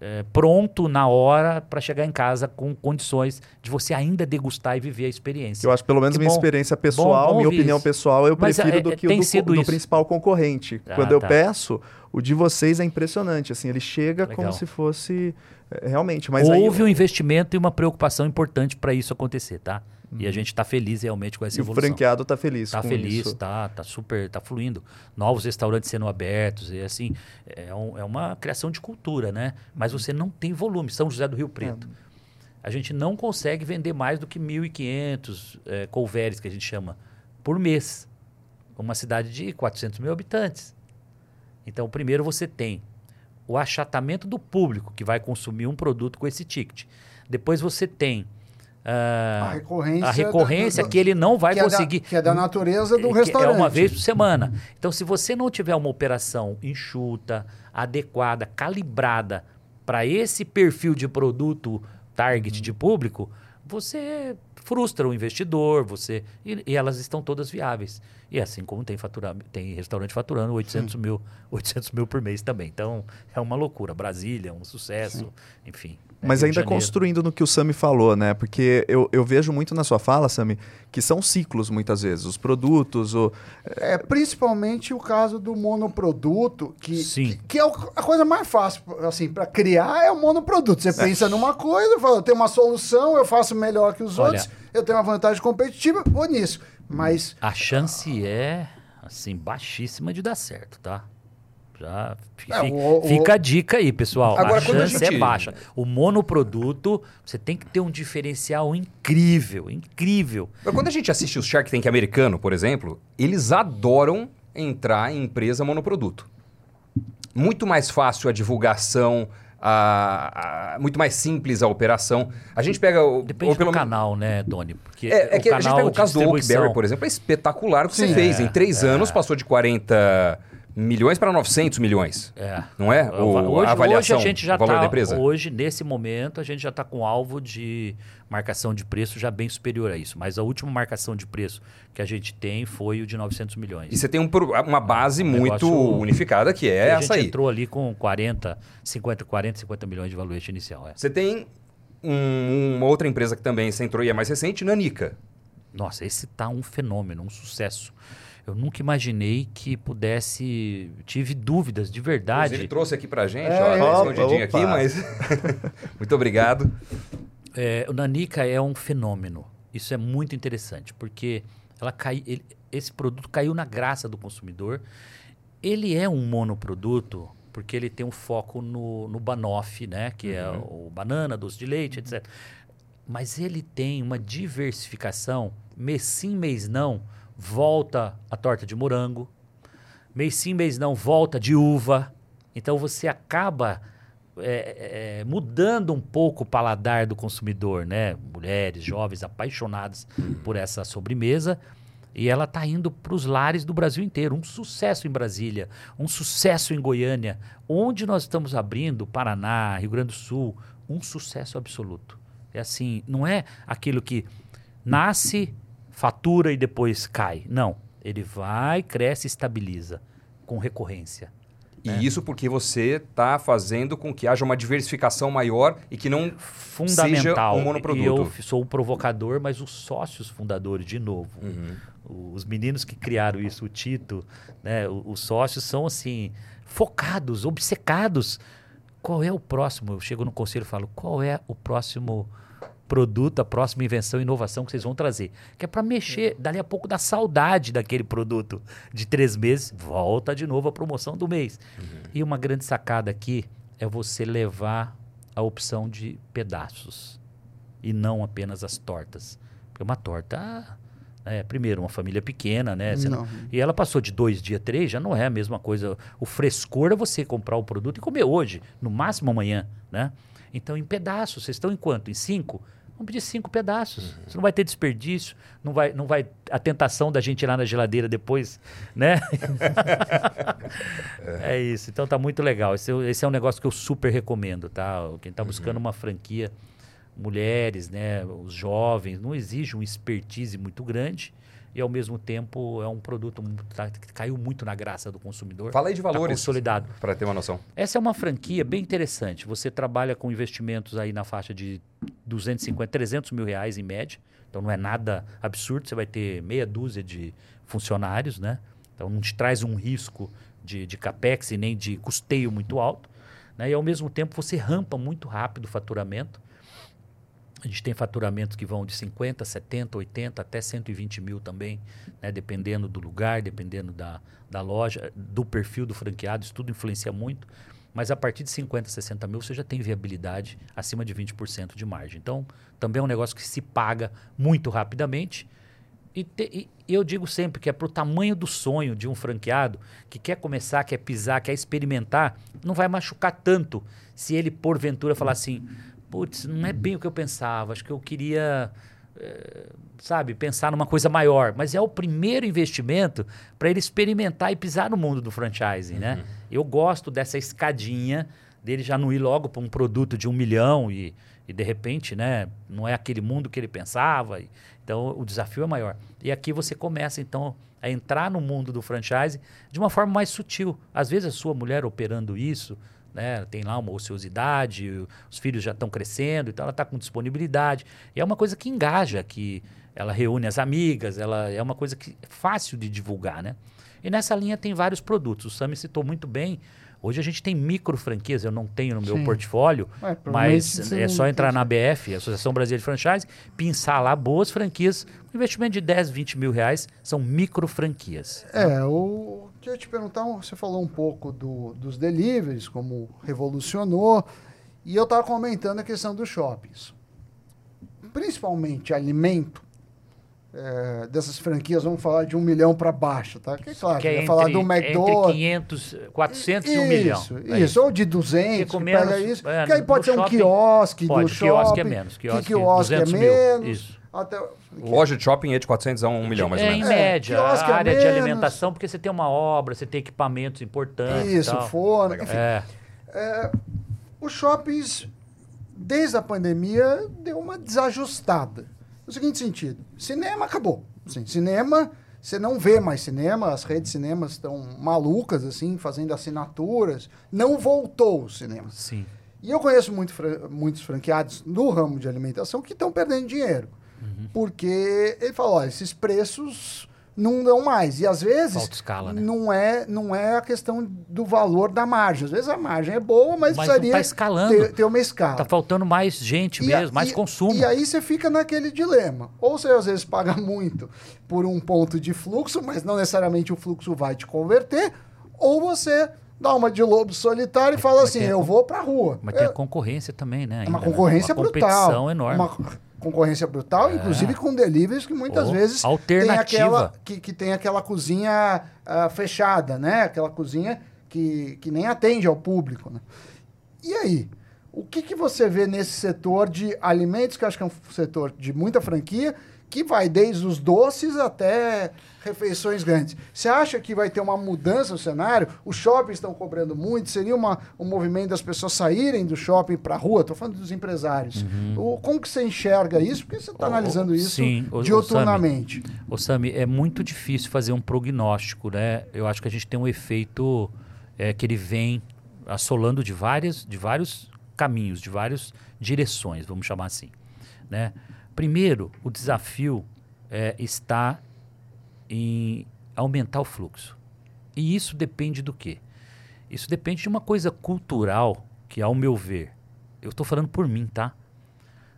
eh, pronto na hora para chegar em casa com condições de você ainda degustar e viver a experiência. Eu acho, pelo menos Que minha bom. experiência pessoal, bom minha ouvir opinião isso. pessoal, eu Mas, prefiro é, do é, que o do, do principal concorrente. Ah, Quando eu tá. peço, o de vocês é impressionante. Assim, ele chega como Legal. se fosse é, realmente. Mas aí, Houve um investimento e uma preocupação importante para isso acontecer, tá? E a gente está feliz realmente com essa e o evolução. franqueado tá feliz Tá com feliz, isso. tá, super, tá fluindo. Novos restaurantes sendo abertos, e assim, é, um- é uma criação de cultura, né? Mas você não tem volume. São José do Rio Preto. A gente não consegue vender mais do que 1.500 é, couveres, que a gente chama, por mês. Uma cidade de 400 mil habitantes. Então, primeiro você tem o achatamento do público que vai consumir um produto com esse ticket. Depois você tem ah, A recorrência. a recorrência da- que ele não vai que é da- conseguir. que é da natureza do É, restaurante. É uma vez por semana. Então, se você não tiver uma operação enxuta, adequada, calibrada para esse perfil de produto target de público, você frustra o investidor, você e, e elas estão todas viáveis. E assim como tem faturamento, tem restaurante faturando 800 mil, 800 mil por mês também. Então, é uma loucura. Brasília, um sucesso, enfim. É Mas ainda construindo no que o Sami falou, né? Porque eu, eu vejo muito na sua fala, Sami, que são ciclos muitas vezes. Os produtos, o, É principalmente o caso do monoproduto, que, Sim. que, que é o- a coisa mais fácil, assim, para criar é o monoproduto. Você pensa numa coisa, fala, eu tenho uma solução, eu faço melhor que os Olha. outros, eu tenho uma vantagem competitiva, vou nisso. Mas A chance é, assim, baixíssima de dar certo, tá? Já fi- É, o- o- fica a dica aí, pessoal. Agora, a quando a chance gente- é baixa. O monoproduto, você tem que ter um diferencial incrível, incrível. Mas quando a gente assiste o Shark Tank americano, por exemplo, eles adoram entrar em empresa monoproduto. Muito mais fácil a divulgação, a- a- muito mais simples a operação. A gente pega o. Depende ou pelo do canal, né, Doni? Porque É, é que a gente canal pega o caso do Oakberry, por exemplo, é espetacular o que você Sim. fez. É, em três anos passou de 40 milhões para 900 milhões. É. Não é? O- hoje, a avaliação, hoje a gente já o valor tá, da empresa. Hoje, nesse momento, a gente já está com alvo de marcação de preço já bem superior a isso. Mas a última marcação de preço que a gente tem foi o de 900 milhões. E você tem um uma base Um muito unificada, que é a essa gente aí. entrou ali com 40, 50, 40, 50 milhões de valuation inicial. é. Você tem um- uma outra empresa que também você entrou e é mais recente, Nanica. Nossa, esse tá um fenômeno, um sucesso. Eu nunca imaginei que pudesse. Tive dúvidas, de verdade. Ele trouxe aqui pra gente, É, ó, opa, escondidinho aqui, opa. mas. [laughs] muito obrigado. É, o Nanica é um fenômeno. Isso é muito interessante, porque ela cai, ele- esse produto caiu na graça do consumidor. Ele é um monoproduto, porque ele tem um foco no, no banoffee, né? Que é o banana, doce de leite, etc. Mas ele tem uma diversificação, mês sim, mês não, volta a torta de morango, mês sim, mês não, volta de uva. Então você acaba é, é, mudando um pouco o paladar do consumidor, né? Mulheres, jovens, apaixonadas por essa sobremesa. E ela está indo para os lares do Brasil inteiro. Um sucesso em Brasília, um sucesso em Goiânia. Onde nós estamos abrindo, Paraná, Rio Grande do Sul, um sucesso absoluto. É assim, não é aquilo que nasce, fatura e depois cai. Não. Ele vai, cresce e estabiliza com recorrência. E isso porque você está fazendo com que haja uma diversificação maior e que não fundamental. seja um monoproduto. E eu sou o provocador, mas os sócios fundadores, de novo, Uhum. os meninos que criaram isso, o Tito, né, os sócios são assim focados, obcecados. Qual é o próximo? Eu chego no conselho e falo: qual é o próximo produto, a próxima invenção, inovação que vocês vão trazer? Que é para mexer, dali a pouco dá saudade daquele produto de três meses, volta de novo a promoção do mês. E uma grande sacada aqui é você levar a opção de pedaços e não apenas as tortas. Porque uma torta, é, primeiro, uma família pequena, né? Não- Não. E ela passou de dois dias, três, já não é a mesma coisa. O frescor é você comprar o produto e comer hoje, no máximo amanhã, né? Então, em pedaços, vocês estão em quanto? Em cinco? Vamos pedir cinco pedaços. Você não vai ter desperdício, não vai, não vai a tentação da gente ir lá na geladeira depois, né? [laughs] é isso. Então tá muito legal. Esse, é- esse é um negócio que eu super recomendo, tá? Quem tá buscando uma franquia, mulheres, né? Os jovens, não exige um expertise muito grande e ao mesmo tempo é um produto tá- que caiu muito na graça do consumidor. Fala aí de Tá valores. consolidado. Para ter uma noção. Essa é uma franquia bem interessante. Você trabalha com investimentos aí na faixa de 250, 300 mil reais em média. Então não é nada absurdo. Você vai ter meia dúzia de funcionários, né? Então não te traz um risco de, de capex e nem de custeio muito alto. Né? E ao mesmo tempo você rampa muito rápido o faturamento. A gente tem faturamentos que vão de 50, 70, 80 até 120 mil também, né? dependendo do lugar, dependendo da, da loja, do perfil do franqueado, isso tudo influencia muito. Mas a partir de 50, 60 mil você já tem viabilidade acima de 20% de margem. Então, também é um negócio que se paga muito rapidamente. E, te- e- eu digo sempre que é para o tamanho do sonho de um franqueado que quer começar, quer pisar, quer experimentar, não vai machucar tanto se ele, porventura, falar assim: putz, não é bem o que eu pensava, acho que eu queria, eh, sabe, pensar numa coisa maior. Mas é o primeiro investimento para ele experimentar e pisar no mundo do franchising, né? Eu gosto dessa escadinha dele já não ir logo para um produto de um milhão e, e de repente, né, não é aquele mundo que ele pensava. e- Então o desafio é maior. E aqui você começa então a entrar no mundo do franchise de uma forma mais sutil. Às vezes a sua mulher operando isso, né, tem lá uma ociosidade, os filhos já estão crescendo, então ela está com disponibilidade. E é uma coisa que engaja, que ela reúne as amigas, ela é uma coisa que é fácil de divulgar, né? E nessa linha tem vários produtos. O Sami citou muito bem Hoje a gente tem micro franquias, eu não tenho no meu Sim. portfólio, Ué, mas é só entrar na ABF, Associação Brasileira de Franchise, pensar lá boas franquias, um investimento de 10, 20 mil reais, são micro franquias. É, o que eu ia te perguntar, você falou um pouco do- dos deliveries, como revolucionou, e eu estava comentando a questão dos shoppings. Principalmente alimento, é, dessas franquias, vamos falar de um milhão para baixo, tá? Que, claro, que é entre, falar do entre McDonald's. 500, 400 e 1 milhão. Isso, É isso, ou de 200, Porque que com pega menos, isso. é, que aí pode ser um shopping, quiosque do pode, shopping. quiosque é menos, que quiosque quiosque é 200 mil, menos. isso. Até, Loja de shopping é de 400 a 1 milhão, mais ou é, em menos. É, média, quiosque a é área de menos. alimentação, porque você tem uma obra, você tem equipamentos importantes. isso, tal. forno, enfim. É, É, os shoppings, desde a pandemia, deu uma desajustada. No seguinte sentido, cinema acabou. Assim, cinema, você não vê mais cinema, as redes de cinemas estão malucas, assim, fazendo assinaturas. Não voltou o cinema. sim. E eu conheço muito muitos franqueados no ramo de alimentação que estão perdendo dinheiro. Uhum. Porque ele falou, olha, esses preços não dão mais. E às vezes escala, né? não, é, não é a questão do valor da margem. Às vezes a margem é boa, mas, Mas precisaria tá escalando. ter, ter uma escala. Tá faltando mais gente E a- mesmo, mais e- consumo. E aí você fica naquele dilema. Ou você às vezes paga [laughs] muito por um ponto de fluxo, mas não necessariamente o fluxo vai te converter, ou você dá uma de lobo solitário e fala assim, tem a eu vou pra rua. Mas É- tem a concorrência também, né? é uma ainda, né? concorrência uma brutal. competição enorme. Uma concorrência brutal, inclusive com deliveries que muitas Oh, vezes tem aquela, que, que tem aquela cozinha ah, fechada, né? Aquela cozinha que, que nem atende ao público. Né? E aí? O que, que você vê nesse setor de alimentos, que eu acho que é um setor de muita franquia, que vai desde os doces até refeições grandes. Você acha que vai ter uma mudança no cenário? Os shoppings estão cobrando muito? Seria uma, um movimento das pessoas saírem do shopping para a rua? Estou falando dos empresários. O, como que você enxerga isso? Porque você está Uhum. Analisando isso sim, dioturnamente. Ô, Sami, é muito difícil fazer um prognóstico, né? Eu acho que a gente tem um efeito é, que ele vem assolando de, várias, de vários caminhos, de várias direções, vamos chamar assim. Né? Primeiro, o desafio é, está em aumentar o fluxo. E isso depende do quê? Isso depende de uma coisa cultural que, ao meu ver, eu estou falando por mim, tá?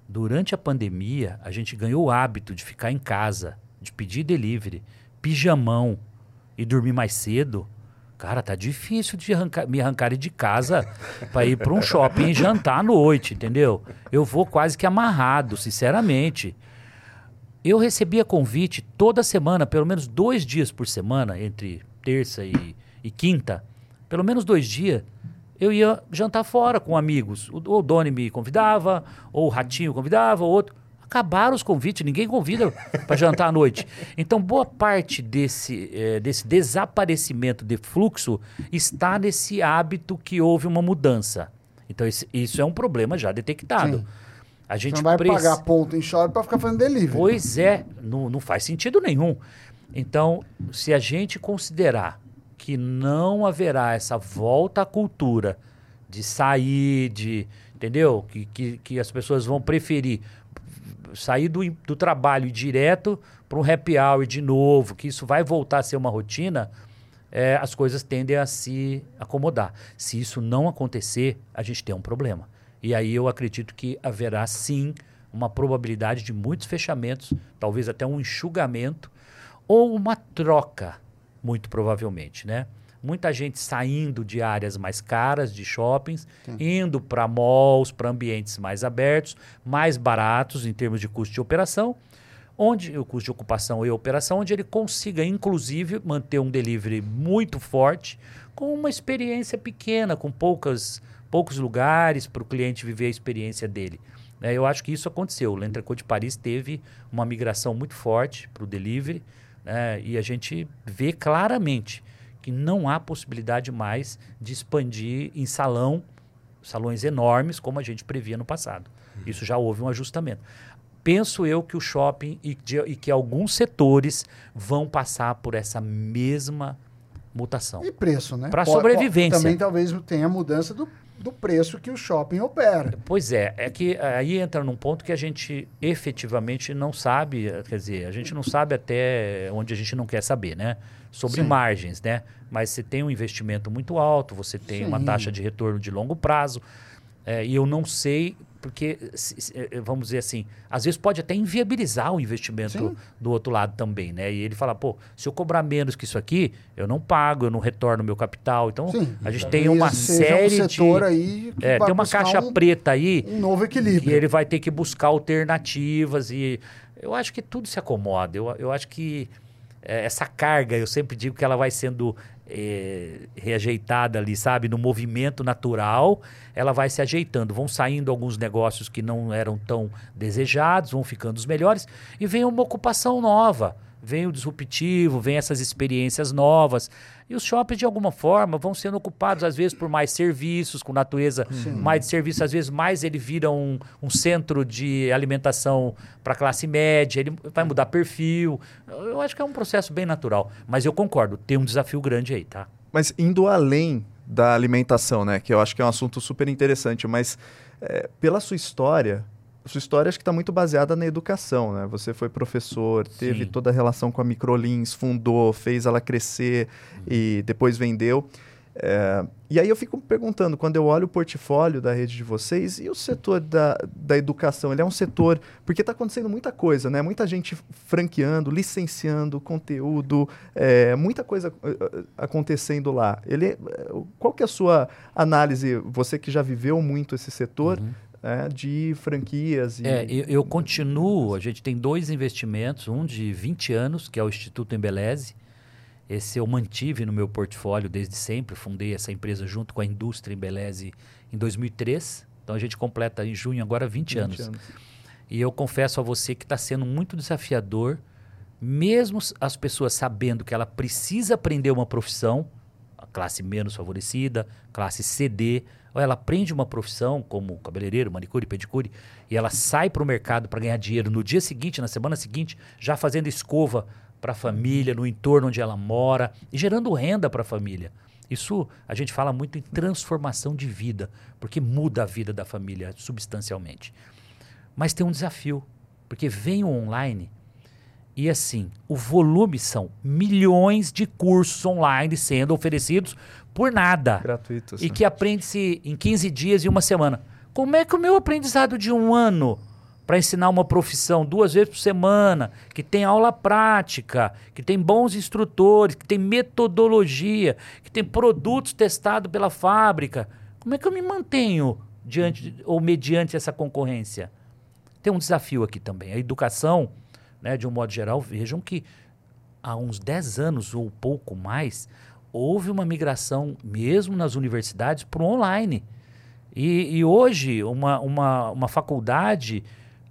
Durante a pandemia, a gente ganhou o hábito de ficar em casa, de pedir delivery, pijamão e dormir mais cedo. Cara, tá difícil de arrancar, me arrancarem de casa para ir para um shopping e jantar à noite, entendeu? Eu vou quase que amarrado, sinceramente. Eu recebia convite toda semana, pelo menos dois dias por semana, entre terça e, e quinta, pelo menos dois dias, eu ia jantar fora com amigos. O, o Doni me convidava, ou o Ratinho convidava, ou outro. Acabaram os convites, ninguém convida para jantar à noite. Então, boa parte desse, eh, desse desaparecimento de fluxo está nesse hábito que houve uma mudança. Então, esse- isso é um problema já detectado. Sim. A Você gente não vai preci- pagar ponto em shopping para ficar fazendo delivery. Pois é, não, não faz sentido nenhum. Então, se a gente considerar que não haverá essa volta à cultura de sair, de. Entendeu? Que, que, que as pessoas vão preferir sair do, do trabalho ir direto para um happy hour de novo, que isso vai voltar a ser uma rotina, é, as coisas tendem a se acomodar. Se isso não acontecer, a gente tem um problema. E aí eu acredito que haverá sim uma probabilidade de muitos fechamentos, talvez até um enxugamento ou uma troca, muito provavelmente, né? Muita gente saindo de áreas mais caras de shoppings, indo para malls, para ambientes mais abertos, mais baratos em termos de custo de operação, onde o custo de ocupação e operação, onde ele consiga, inclusive, manter um delivery muito forte, com uma experiência pequena, com poucas, poucos lugares para o cliente viver a experiência dele. né? eu acho que isso aconteceu. O L'Entrecote de Paris teve uma migração muito forte para o delivery, né? e a gente vê claramente que não há possibilidade mais de expandir em salão, salões enormes, como a gente previa no passado. Isso já houve um ajustamento penso eu que o shopping e, de- e que alguns setores vão passar por essa mesma mutação. E preço, né? Po- sobrevivência. Também talvez tenha a mudança do, do preço que o shopping opera. Pois é, é que aí entra num ponto que a gente efetivamente não sabe, quer dizer, a gente não sabe até onde a gente não quer saber, né? Sobre Sim. margens, né? Mas você tem um investimento muito alto, você tem uma Sim. taxa de retorno de longo prazo, é, e eu não sei, porque, eh, vamos dizer assim, às vezes pode até inviabilizar o investimento Sim. do outro lado também, né? E ele fala, pô, se eu cobrar menos que isso aqui, eu não pago, eu não retorno meu capital. Então, Sim, a gente tem uma série um setor de... aí que É, tem uma caixa um, preta aí um novo equilíbrio. e ele vai ter que buscar alternativas e eu acho que tudo se acomoda. Eu, eu acho que é, essa carga, eu sempre digo que ela vai sendo é, reajeitada ali, sabe? No movimento natural, ela vai se ajeitando. Vão saindo alguns negócios que não eram tão desejados, vão ficando os melhores e vem uma ocupação nova. Vem o disruptivo, vem essas experiências novas. E os shoppings, de alguma forma, vão sendo ocupados, às vezes, por mais serviços, com natureza mais de serviço. Às vezes, mais ele vira um, um centro de alimentação para classe média, ele vai mudar perfil. Eu eu acho que é um processo bem natural. Mas eu concordo, tem um desafio grande aí, tá? Mas indo além da alimentação, né? Que eu acho que é um assunto super interessante, mas é, pela sua história, sua história acho que está muito baseada na educação, né? Você foi professor, teve Sim. toda a relação com a Microlins, fundou, fez ela crescer e depois vendeu. É, e aí eu fico perguntando, quando eu olho o portfólio da rede de vocês, e o setor da, da educação? Ele é um setor... Porque está acontecendo muita coisa, né? Muita gente franqueando, licenciando conteúdo, é, muita coisa eh, acontecendo lá. Ele, qual que é a sua análise, você que já viveu muito esse setor, né, de franquias? E... É, eu, eu continuo, a gente tem dois investimentos, um de 20 anos, que é o Instituto Embeleze. Esse eu mantive no meu portfólio desde sempre, fundei essa empresa junto com a indústria Embeleze em 2003. Então a gente completa em junho agora 20, 20 anos. anos. E eu confesso a você que está sendo muito desafiador, mesmo as pessoas sabendo que ela precisa aprender uma profissão, a classe menos favorecida, classe CD, ou ela aprende uma profissão como cabeleireiro, manicure, pedicure, e ela sai para o mercado para ganhar dinheiro no dia seguinte, na semana seguinte, já fazendo escova para a família, no entorno onde ela mora, e gerando renda para a família. Isso a gente fala muito em transformação de vida, porque muda a vida da família substancialmente. Mas tem um desafio, porque vem o online e assim, o volume são milhões de cursos online sendo oferecidos por nada. Gratuito. E que aprende-se em 15 dias e uma semana. Como é que o meu aprendizado de um ano para ensinar uma profissão duas vezes por semana, que tem aula prática, que tem bons instrutores, que tem metodologia, que tem produtos testados pela fábrica, como é que eu me mantenho diante ou mediante essa concorrência? Tem um desafio aqui também. A educação, né, de um modo geral, vejam que há uns 10 anos ou pouco mais, houve uma migração, mesmo nas universidades, para o online. E, e hoje, uma, uma, uma faculdade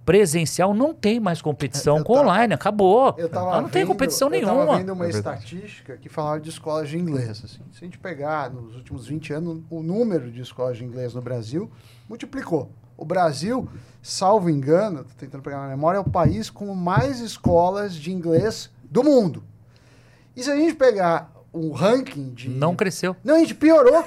presencial não tem mais competição Eu com ta- online, acabou. Eu tava Ela não tem vendo- competição eu nenhuma. tava vendo uma É estatística que falava de escolas de inglês. Assim. Se a gente pegar nos últimos 20 anos, o número de escolas de inglês no Brasil multiplicou. O Brasil, salvo engano, tô tentando pegar na memória, é o país com mais escolas de inglês do mundo. E se a gente pegar o ranking de. Não cresceu. Não, a gente piorou.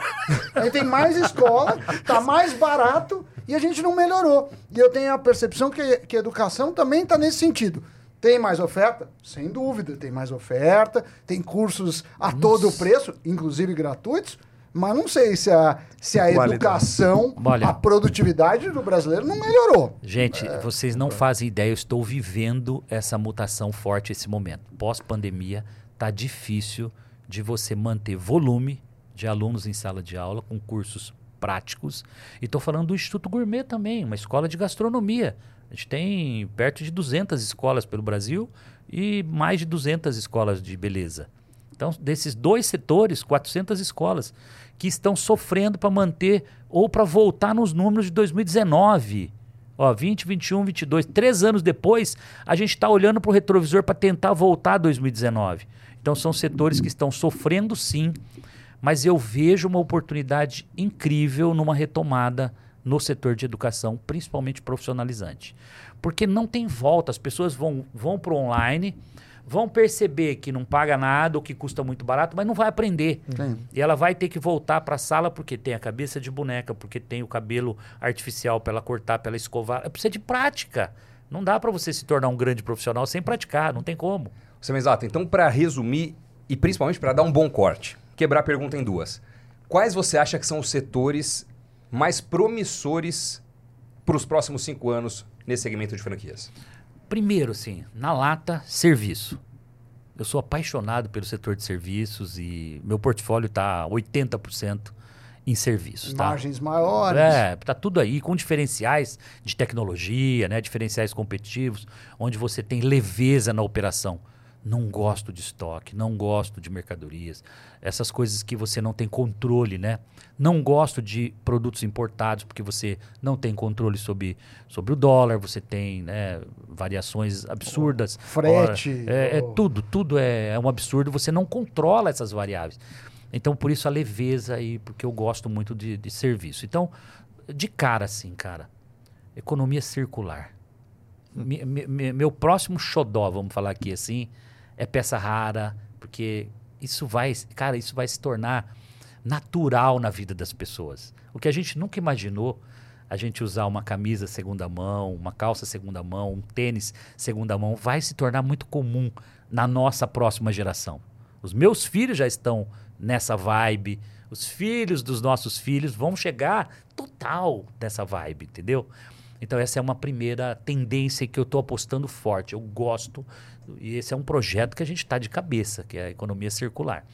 A gente tem mais escola, tá mais barato e a gente não melhorou. E eu tenho a percepção que, que a educação também está nesse sentido. Tem mais oferta? Sem dúvida, tem mais oferta, tem cursos a todo preço, inclusive gratuitos, mas não sei se a, se a Qualidade. educação, Olha. a produtividade do brasileiro não melhorou. Gente, vocês não fazem ideia, eu estou vivendo essa mutação forte esse momento. Pós-pandemia, tá difícil de você manter volume de alunos em sala de aula com cursos práticos. E estou falando do Instituto Gourmet também, uma escola de gastronomia. A gente tem perto de 200 escolas pelo Brasil e mais de 200 escolas de beleza. Então, desses dois setores, 400 escolas que estão sofrendo para manter ou para voltar nos números de 2019. Ó, 20, 21, 22. Três anos depois, a gente está olhando para o retrovisor para tentar voltar a 2019. Então, são setores que estão sofrendo sim, mas eu vejo uma oportunidade incrível numa retomada no setor de educação, principalmente profissionalizante. Porque não tem volta, as pessoas vão, vão para o online, vão perceber que não paga nada ou que custa muito barato, mas não vai aprender. Sim. E ela vai ter que voltar para a sala porque tem a cabeça de boneca, porque tem o cabelo artificial para ela cortar, para ela escovar. Precisa de prática. Não dá para você se tornar um grande profissional sem praticar, não tem como. Exato. Então, para resumir e principalmente para dar um bom corte, quebrar a pergunta em duas. Quais você acha que são os setores mais promissores para os próximos cinco anos nesse segmento de franquias? Primeiro, sim, na lata, serviço. Eu sou apaixonado pelo setor de serviços e meu portfólio está 80% em serviços. Tá? Margens maiores. É, tá tudo aí com diferenciais de tecnologia, né? diferenciais competitivos, onde você tem leveza na operação. Não gosto de estoque, não gosto de mercadorias, essas coisas que você não tem controle, né? Não gosto de produtos importados porque você não tem controle sobre, sobre o dólar, você tem né, variações absurdas. Frete. Ora, é, é tudo, tudo é, é um absurdo, você não controla essas variáveis. Então, por isso a leveza aí, porque eu gosto muito de, de serviço. Então, de cara assim, cara, economia circular. Me, me, meu próximo xodó, vamos falar aqui assim, é peça rara, porque isso vai, cara, isso vai se tornar natural na vida das pessoas. O que a gente nunca imaginou, a gente usar uma camisa segunda mão, uma calça segunda mão, um tênis segunda mão, vai se tornar muito comum na nossa próxima geração. Os meus filhos já estão nessa vibe, os filhos dos nossos filhos vão chegar total nessa vibe, entendeu? Então essa é uma primeira tendência que eu estou apostando forte. Eu gosto e esse é um projeto que a gente está de cabeça, que é a economia circular.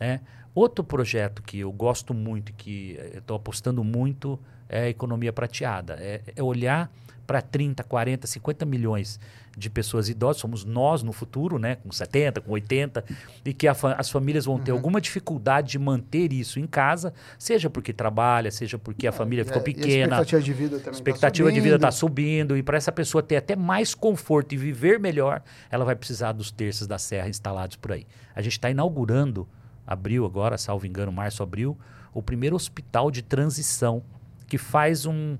Né? Outro projeto que eu gosto muito, que estou apostando muito, é a economia prateada. É, é olhar para 30, 40, 50 milhões de pessoas idosas, somos nós no futuro, né, com 70, com 80, e que fa as famílias vão ter uhum. alguma dificuldade de manter isso em casa, seja porque trabalha, seja porque a é, família ficou pequena. a expectativa de vida também tá expectativa tá de vida está subindo, e para essa pessoa ter até mais conforto e viver melhor, ela vai precisar dos terços da serra instalados por aí. A gente está inaugurando, abril agora, salvo engano, março, abril, o primeiro hospital de transição que faz um,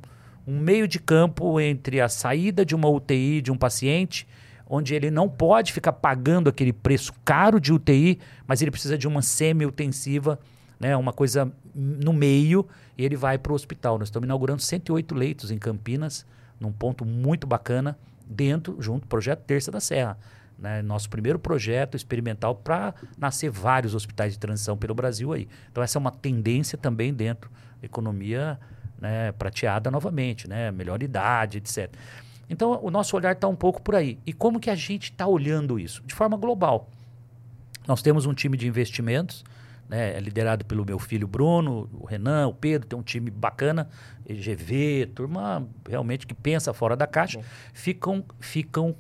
um meio de campo entre a saída de uma UTI de um paciente, onde ele não pode ficar pagando aquele preço caro de UTI, mas ele precisa de uma semi-utensiva, né, uma coisa no meio, e ele vai para o hospital. Nós estamos inaugurando 108 leitos em Campinas, num ponto muito bacana, dentro, junto do projeto Terça da Serra. Né, nosso primeiro projeto experimental para nascer vários hospitais de transição pelo Brasil aí. Então essa é uma tendência também dentro da economia né, prateada novamente, né, melhor idade, etc. Então, o nosso olhar está um pouco por aí. E como que a gente está olhando isso? De forma global. Nós temos um time de investimentos, né, é liderado pelo meu filho Bruno, o Renan, o Pedro, tem um time bacana, EGV, turma realmente que pensa fora da caixa, ficam, ficam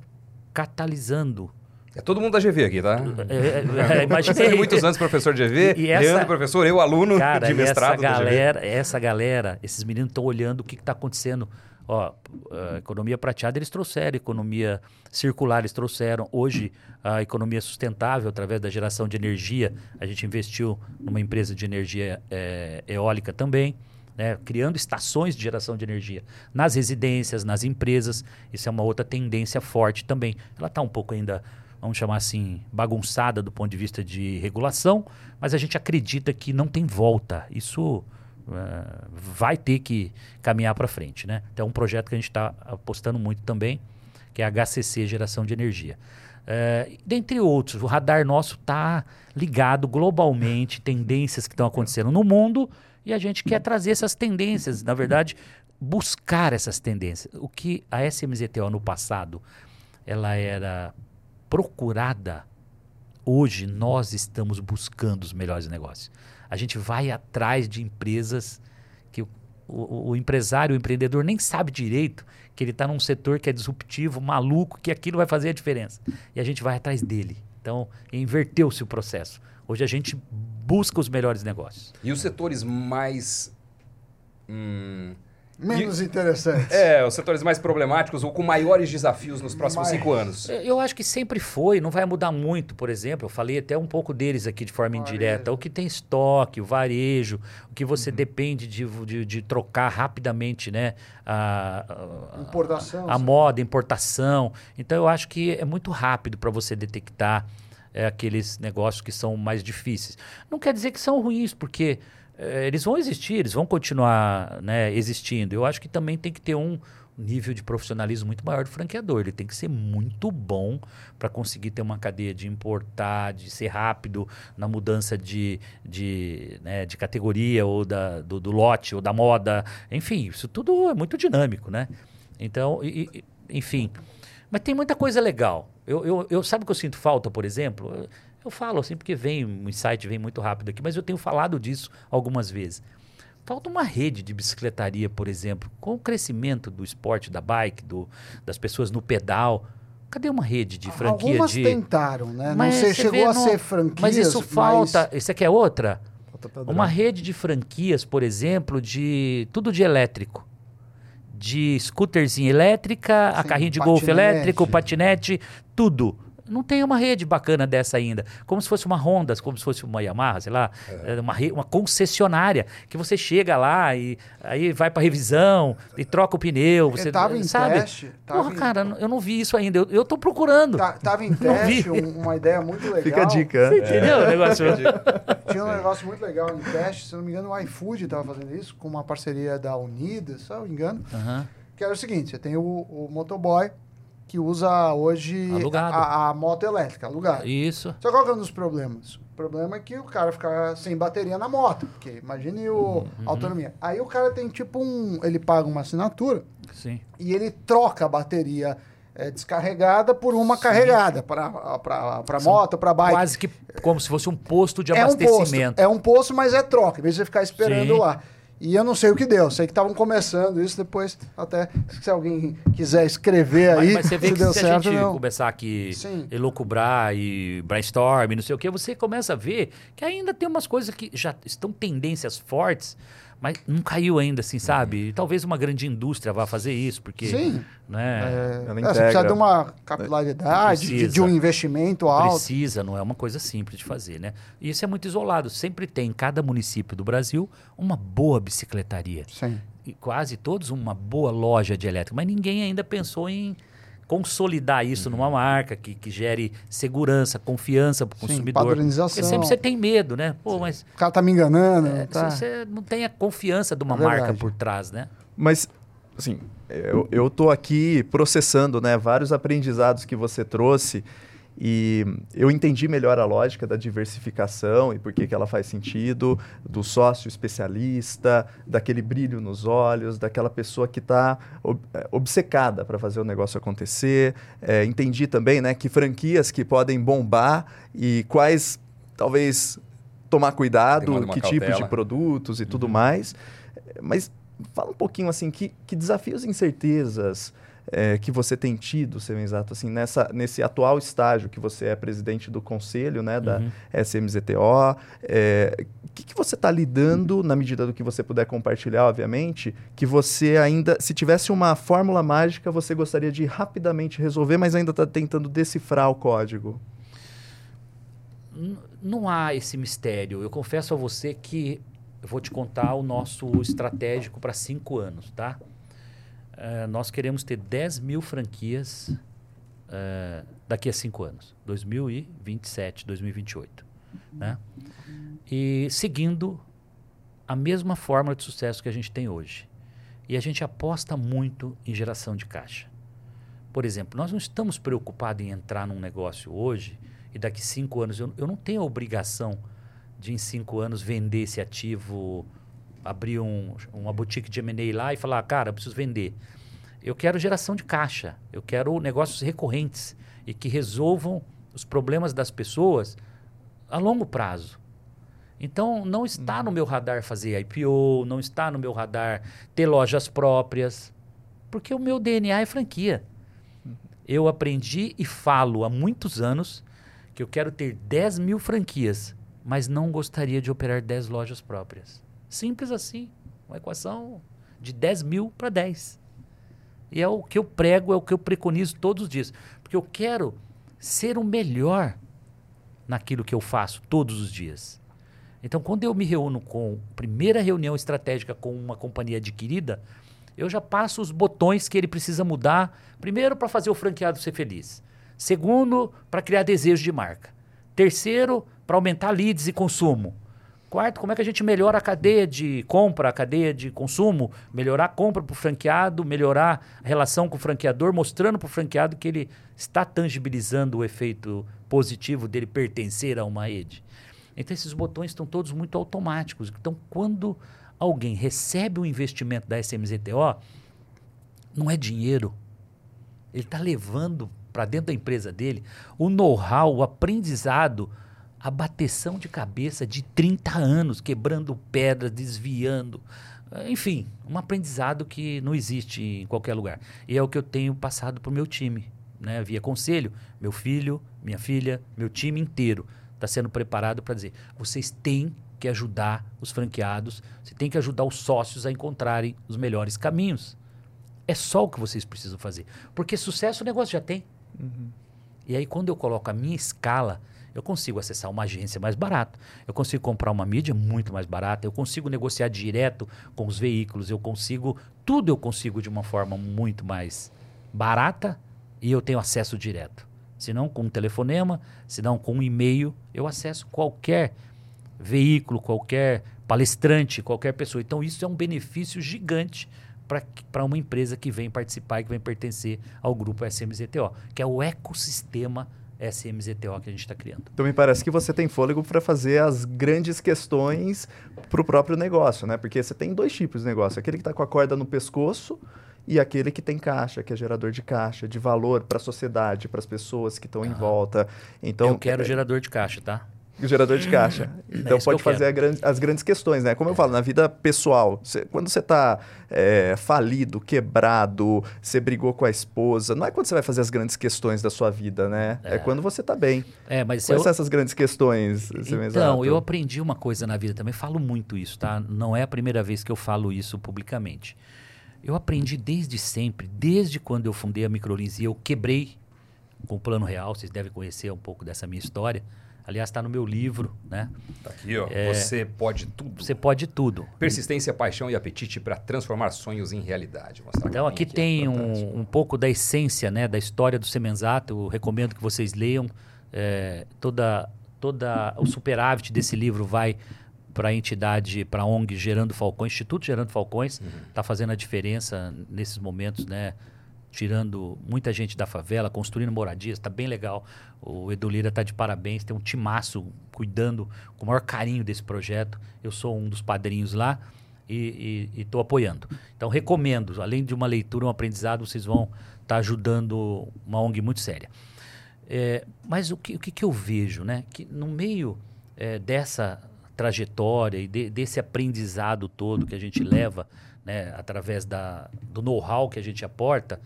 catalisando é todo mundo da GV aqui, tá? É, é, imaginei. [laughs] muitos anos professor de GV, e, e essa, Leandro professor, eu aluno cara, de mestrado essa galera, essa galera, esses meninos estão olhando o que está acontecendo. Ó, a economia prateada eles trouxeram, economia circular eles trouxeram. Hoje, a economia sustentável, através da geração de energia, a gente investiu numa empresa de energia é, eólica também. Né, criando estações de geração de energia nas residências, nas empresas. Isso é uma outra tendência forte também. Ela está um pouco ainda vamos chamar assim, bagunçada do ponto de vista de regulação, mas a gente acredita que não tem volta. Isso uh, vai ter que caminhar para frente. Né? Então é um projeto que a gente está apostando muito também, que é a HCC Geração de Energia. Uh, dentre outros, o radar nosso está ligado globalmente, tendências que estão acontecendo no mundo, e a gente quer trazer essas tendências, na verdade, buscar essas tendências. O que a SMZTO no passado ela era procurada, hoje nós estamos buscando os melhores negócios. A gente vai atrás de empresas que o, o, o empresário, o empreendedor nem sabe direito que ele está num setor que é disruptivo, maluco, que aquilo vai fazer a diferença. E a gente vai atrás dele. Então, inverteu-se o processo. Hoje a gente busca os melhores negócios. E os setores mais hum, Menos interessantes. É, os setores mais problemáticos ou com maiores desafios nos próximos Mais. cinco anos. Eu acho que sempre foi, não vai mudar muito, por exemplo. Eu falei até um pouco deles aqui de forma Varejo. indireta. O que tem estoque, o varejo, o que você Uhum. depende de, de, de trocar rapidamente, né? A, a- Importação. a moda, importação. Então eu acho que é muito rápido para você detectar é, aqueles negócios que são mais difíceis. Não quer dizer que são ruins, porque eles vão existir, eles vão continuar né, existindo. Eu acho que também tem que ter um nível de profissionalismo muito maior do franqueador. Ele tem que ser muito bom para conseguir ter uma cadeia de importar, de ser rápido na mudança de, de, né, de categoria ou da, do, do lote ou da moda. Enfim, isso tudo é muito dinâmico, né? Então, e- enfim. Mas tem muita coisa legal. Eu, eu, eu sabe o que eu sinto falta, por exemplo? Eu, falo assim porque vem, o insight vem muito rápido aqui, mas eu tenho falado disso algumas vezes. Falta uma rede de bicicletaria, por exemplo, com o crescimento do esporte, da bike, do, das pessoas no pedal. Cadê uma rede de franquia Algumas de. tentaram, né? Mas não sei, chegou a não- ser franquia. Mas isso falta. Isso aqui é outra? Falta. Uma rede de franquias, por exemplo, de tudo de elétrico. De scooterzinha elétrica, a Sim, carrinho de golfe elétrico, patinete, tudo. Não tem uma rede bacana dessa ainda. Como se fosse uma Honda, como se fosse uma Yamaha, sei lá, é uma, re- uma concessionária que você chega lá e aí vai para revisão e troca o pneu. Você tava em sabe? teste, tava Porra, em- cara, eu não vi isso ainda. Eu, eu tô procurando. Tá- tava em teste, um- uma ideia muito legal. Fica a dica. Você entendeu o negócio? Tinha um negócio muito legal em teste, se não me engano, o iFood estava fazendo isso, com uma parceria da Unidas, se eu não me engano. Aham. Que era o seguinte: você tem o, o motoboy que usa hoje a, a moto elétrica, alugada. Isso. Só qual que é um dos problemas? O problema é que o cara fica sem bateria na moto, porque imagine o Uhum. a autonomia. Aí o cara tem tipo um. Ele paga uma assinatura Sim. e ele troca a bateria eh, descarregada por uma carregada para moto, para bike. Quase que como se fosse um posto de é um posto, abastecimento. é um posto, mas é troca, em vez de você ficar esperando Sim. lá. E eu não sei o que deu, sei que estavam começando isso depois, até se alguém quiser escrever aí, Mas, mas você vê [laughs] se que deu se a certo gente não. começar aqui Sim. elucubrar e brainstorm, não sei o que, você começa a ver que ainda tem umas coisas que já estão tendências fortes, mas não caiu ainda, assim, sabe? E talvez uma grande indústria vá fazer isso, porque. Sim. Né, É, Ela é, você precisa integra. de uma capilaridade, de, Precisa. de um investimento alto. Precisa, não é uma coisa simples de fazer, né? E isso é muito isolado. Sempre tem em cada município do Brasil uma boa bicicletaria. Sim. e quase todos uma boa loja de elétrico, mas ninguém ainda pensou em consolidar isso Uhum. numa marca que, que gere segurança, confiança para o Sim, consumidor. padronização. Porque sempre você tem medo, né? Pô, mas O cara tá me enganando. é, tá. você não tem a confiança de uma É marca por trás, né? Mas, assim, eu, eu tô aqui processando, né, vários aprendizados que você trouxe e eu entendi melhor a lógica da diversificação e por que, que ela faz sentido, do sócio especialista, daquele brilho nos olhos, daquela pessoa que está obcecada para fazer o negócio acontecer. É, entendi também, né, que franquias que podem bombar e quais talvez tomar cuidado, que tipos de cautela. produtos e tudo mais. Mas fala um pouquinho assim, que, que desafios e incertezas é, que você tem tido, seu exato, assim, nessa, nesse atual estágio que você é presidente do conselho né, da Uhum. SMZTO. É, o que, que você está lidando, na medida do que você puder compartilhar, obviamente, que você ainda, se tivesse uma fórmula mágica, você gostaria de rapidamente resolver, mas ainda está tentando decifrar o código? Não há esse mistério. Eu confesso a você que eu vou te contar o nosso estratégico para cinco anos, tá? Eh, nós queremos ter 10 mil franquias eh, daqui a cinco anos, 2027, 2028, né? E seguindo a mesma fórmula de sucesso que a gente tem hoje. E a gente aposta muito em geração de caixa. Por exemplo, nós não estamos preocupados em entrar num negócio hoje e daqui cinco anos. Eu, eu não tenho a obrigação de, em cinco anos, vender esse ativo, abrir um, uma boutique de M&A lá e falar, cara, eu preciso vender. Eu quero geração de caixa. Eu quero negócios recorrentes e que resolvam os problemas das pessoas a longo prazo. Então, não está no meu radar fazer IPO, não está no meu radar ter lojas próprias, porque o meu DNA é franquia. Eu aprendi e falo há muitos anos que eu quero ter 10 mil franquias, mas não gostaria de operar 10 lojas próprias. Simples assim. Uma equação de 10 mil para 10. E é o que eu prego, é o que eu preconizo todos os dias. Porque eu quero ser o melhor naquilo que eu faço todos os dias. Então, quando eu me reúno com primeira reunião estratégica com uma companhia adquirida, eu já passo os botões que ele precisa mudar. Primeiro, para fazer o franqueado ser feliz. Segundo, para criar desejo de marca. Terceiro, para aumentar leads e consumo. Quarto, como é que a gente melhora a cadeia de compra, a cadeia de consumo, melhorar a compra para o franqueado, melhorar a relação com o franqueador, mostrando para o franqueado que ele está tangibilizando o efeito positivo dele pertencer a uma rede. Então, esses botões estão todos muito automáticos. Então, quando alguém recebe o um investimento da SMZTO, não é dinheiro. Ele está levando para dentro da empresa dele o know-how, o aprendizado a bateção de cabeça de 30 anos, quebrando pedra, desviando. Enfim, um aprendizado que não existe em qualquer lugar. E é o que eu tenho passado para o meu time. Né? Via conselho, meu filho, minha filha, meu time inteiro está sendo preparado para dizer: vocês têm que ajudar os franqueados, você tem que ajudar os sócios a encontrarem os melhores caminhos. É só o que vocês precisam fazer. Porque sucesso o negócio já tem. Uhum. E aí, quando eu coloco a minha escala eu consigo acessar uma agência mais barata, eu consigo comprar uma mídia muito mais barata, eu consigo negociar direto com os veículos, eu consigo, tudo eu consigo de uma forma muito mais barata e eu tenho acesso direto. Se não com um telefonema, se não com um e-mail, eu acesso qualquer veículo, qualquer palestrante, qualquer pessoa. Então isso é um benefício gigante para uma empresa que vem participar e que vem pertencer ao grupo SMZTO, que é o ecossistema SMZTO que a gente está criando. Então me parece que você tem fôlego para fazer as grandes questões para o próprio negócio, né? Porque você tem dois tipos de negócio: aquele que está com a corda no pescoço e aquele que tem caixa, que é gerador de caixa, de valor para a sociedade, para as pessoas que estão ah, em volta. Então eu quero é... gerador de caixa, tá? Gerador de caixa. É então é pode fazer grande, as grandes questões, né? Como eu falo, na vida pessoal, cê, quando você está é, falido, quebrado, você brigou com a esposa, não é quando você vai fazer as grandes questões da sua vida, né? É, é quando você está bem. É, mas Quais eu... são essas grandes questões? Então, eu aprendi uma coisa na vida também, falo muito isso, tá? Não é a primeira vez que eu falo isso publicamente. Eu aprendi desde sempre, desde quando eu fundei a Microlins e eu quebrei com o Plano Real, vocês devem conhecer um pouco dessa minha história Aliás, está no meu livro, né? Tá aqui, ó. É, você pode tudo. Você pode tudo. Persistência, paixão e apetite para transformar sonhos em realidade. então aqui tem é um, um, pouco da essência, né, da história do Semenzato. Eu recomendo que vocês leiam. É, toda, toda o superávit desse livro vai para a entidade, para a ONG Gerando Falcões, Instituto Gerando Falcões, está uhum. Tá fazendo a diferença nesses momentos, né? Tirando muita gente da favela, construindo moradias, está bem legal. O Edu Lira está de parabéns, tem um timaço cuidando com o maior carinho desse projeto. Eu sou um dos padrinhos lá e estou apoiando. Então, recomendo, além de uma leitura, um aprendizado, vocês vão estar tá ajudando uma ONG muito séria. É, mas o que, o que, eu vejo, né? Que no meio é, dessa trajetória e de, desse aprendizado todo que a gente leva, né, através da, do know-how que a gente aporta,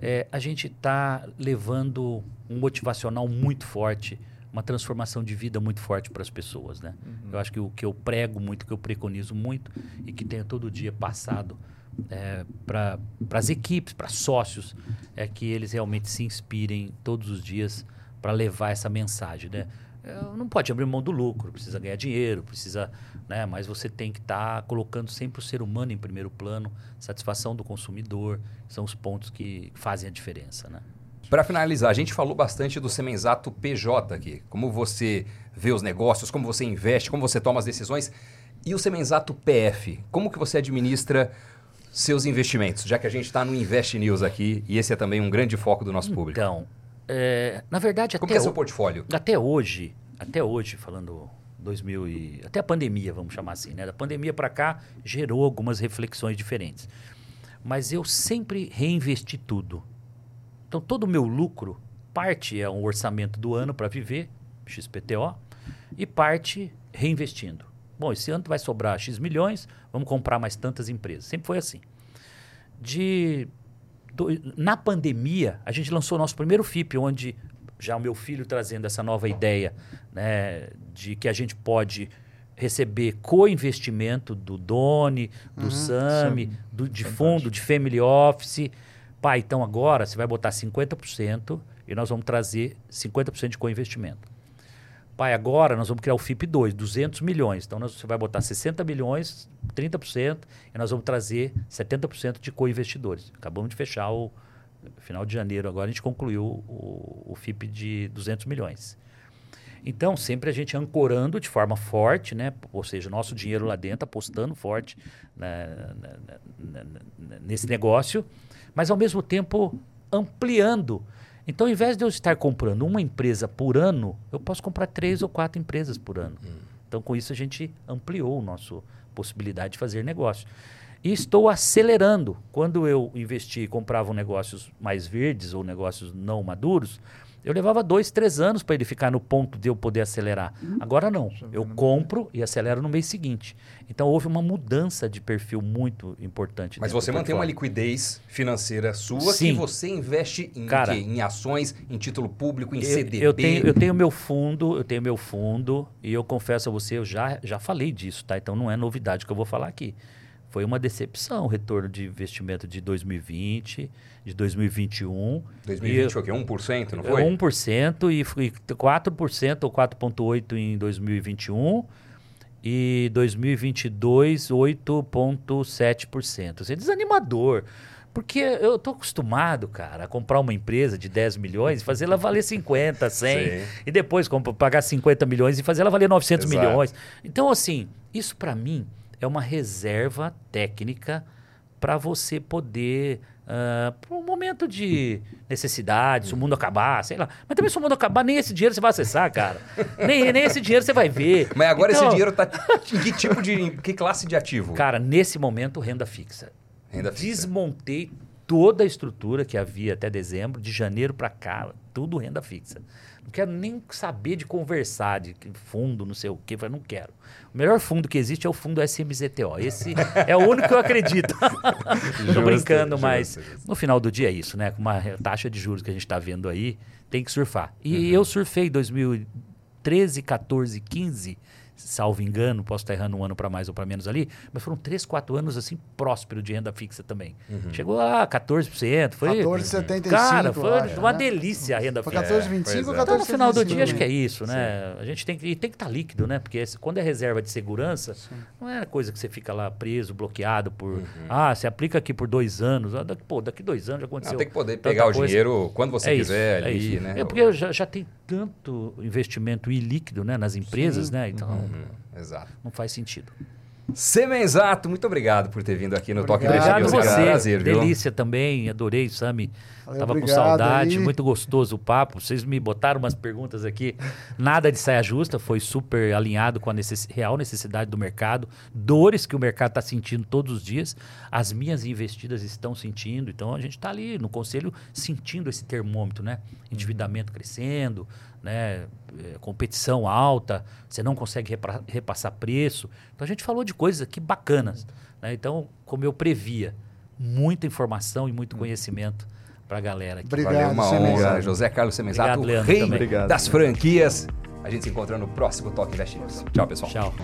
é, a gente está levando um motivacional muito forte, uma transformação de vida muito forte para as pessoas. Né? Uhum. Eu acho que o que eu prego muito, que eu preconizo muito e que tenho todo dia passado é, para as equipes, para sócios, é que eles realmente se inspirem todos os dias para levar essa mensagem. Né? É, não pode abrir mão do lucro, precisa ganhar dinheiro, precisa, né? Mas você tem que estar tá colocando sempre o ser humano em primeiro plano, satisfação do consumidor, são os pontos que fazem a diferença, né? Para finalizar, a gente falou bastante do Semenzato PJ aqui, como você vê os negócios, como você investe, como você toma as decisões. E o Semenzato PF, como que você administra seus investimentos? Já que a gente está no Invest News aqui e esse é também um grande foco do nosso público. Então, é, na verdade, Como até é seu portfólio? Até hoje, até hoje, falando 2000 e até a pandemia, vamos chamar assim, né? Da pandemia para cá gerou algumas reflexões diferentes. Mas eu sempre reinvesti tudo. Então todo o meu lucro, parte é um orçamento do ano para viver, XPTO, e parte reinvestindo. Bom, esse ano vai sobrar X milhões, vamos comprar mais tantas empresas. Sempre foi assim. De na pandemia, a gente lançou o nosso primeiro FIP, onde já o meu filho trazendo essa nova ideia né, de que a gente pode receber co-investimento do Doni, do Uhum, Sami, do, de fundo, de family office. Pai, então agora você vai botar 50% e nós vamos trazer 50% de co-investimento. Pai, agora nós vamos criar o FIP 2, 200 milhões. Então nós, você vai botar 60 milhões, 30%, e nós vamos trazer 70% de co-investidores. Acabamos de fechar o final de janeiro, agora a gente concluiu o, o FIP de 200 milhões. Então, sempre a gente ancorando de forma forte, né? ou seja, nosso dinheiro lá dentro, apostando forte né, na- na- nesse negócio, mas ao mesmo tempo ampliando. Então, ao invés de eu estar comprando uma empresa por ano, eu posso comprar três ou quatro empresas por ano. Então, com isso, a gente ampliou a nossa possibilidade de fazer negócio. E estou acelerando. Quando eu investi e comprava negócios mais verdes ou negócios não maduros, eu levava dois, três anos para ele ficar no ponto de eu poder acelerar. Agora não. Eu compro e acelero no mês seguinte. Então houve uma mudança de perfil muito importante. Mas você mantém uma liquidez financeira sua que Sim. você investe em, Cara, quê? em ações, em título público, em Eu, CDB. eu tenho, eu tenho meu fundo, eu tenho meu fundo, e eu confesso a você, eu já, já falei disso, tá? Então não é novidade que eu vou falar aqui. Foi uma decepção o retorno de investimento de 2020, de 2021. 2020 E- foi o quê? 1%, não foi? 1% e foi 4% ou 4,8% em 2021 e 2022 8,7%. Isso é desanimador. Porque eu tô acostumado, cara, a comprar uma empresa de 10 milhões e fazer ela valer 50, 100. Sim. E depois pagar 50 milhões e fazer ela valer 900 Exato. milhões. Então, assim, isso para mim é uma reserva técnica para você poder, para um momento de necessidade, se o mundo acabar, sei lá. Mas também se o mundo acabar, nem esse dinheiro você vai acessar, cara. nem, nem esse dinheiro você vai ver. Mas agora Então, esse dinheiro tá em que tipo de. em que classe de ativo? Cara, nesse momento, renda fixa. Renda fixa. Desmontei toda a estrutura que havia até dezembro, de janeiro para cá, tudo renda fixa. Não quero nem saber de conversar, de fundo, não sei o quê, eu falei, não quero. O melhor fundo que existe é o fundo SMZTO. Esse é o único que eu acredito. [laughs] Tô Justo, brincando, justo, mas justo. no final do dia é isso, né? Com uma taxa de juros que a gente está vendo aí, tem que surfar. E Uhum. eu surfei em 2013, 14, 15, salvo engano, posso estar errando um ano para mais ou para menos ali, mas foram 3, 4 anos assim próspero de renda fixa também. Uhum. Chegou a 14%, foi 14,75. Cara, foi acho, uma né? delícia a renda Foi fixa. 14,25 pois ou é. 14,75? Então, no final do dia, acho que é isso, né? A gente tem que, e tem que estar líquido, né? Porque esse- quando é reserva de segurança, não é coisa que você fica lá preso, bloqueado por. Uhum. Ah, você aplica aqui por dois anos. Ah, daqui, pô, daqui dois anos já aconteceu. Não, tem que poder pegar o coisa. dinheiro quando você É quiser isso, é ali, isso. né? É porque já, já tem tanto investimento ilíquido né, nas empresas, né? Então Uhum, exato. não faz sentido. Semenzato, muito obrigado por ter vindo aqui no Toque Obrigado Investir. Obrigado News. você. É um prazer, viu? Delícia também, adorei, Sami. Valeu, Tava com obrigado saudade, aí. muito gostoso o papo. Vocês me botaram umas perguntas aqui, nada de saia justa, foi super alinhado com a necess- real necessidade do mercado, dores que o mercado está sentindo todos os dias, as minhas investidas estão sentindo, então a gente está ali no conselho sentindo esse termômetro, né? Endividamento crescendo, né? Eh, competição alta, você não consegue repassar preço. Então a gente falou de coisas aqui bacanas. Né? Então, como eu previa, muita informação e muito conhecimento para a galera aqui. Obrigado, Valeu, uma Semenzato. honra. José Carlos Semenzato, Obrigado, Leandro, rei também. Obrigado. das franquias. A gente se encontra no próximo Toque Invest News. Tchau, pessoal. Tchau.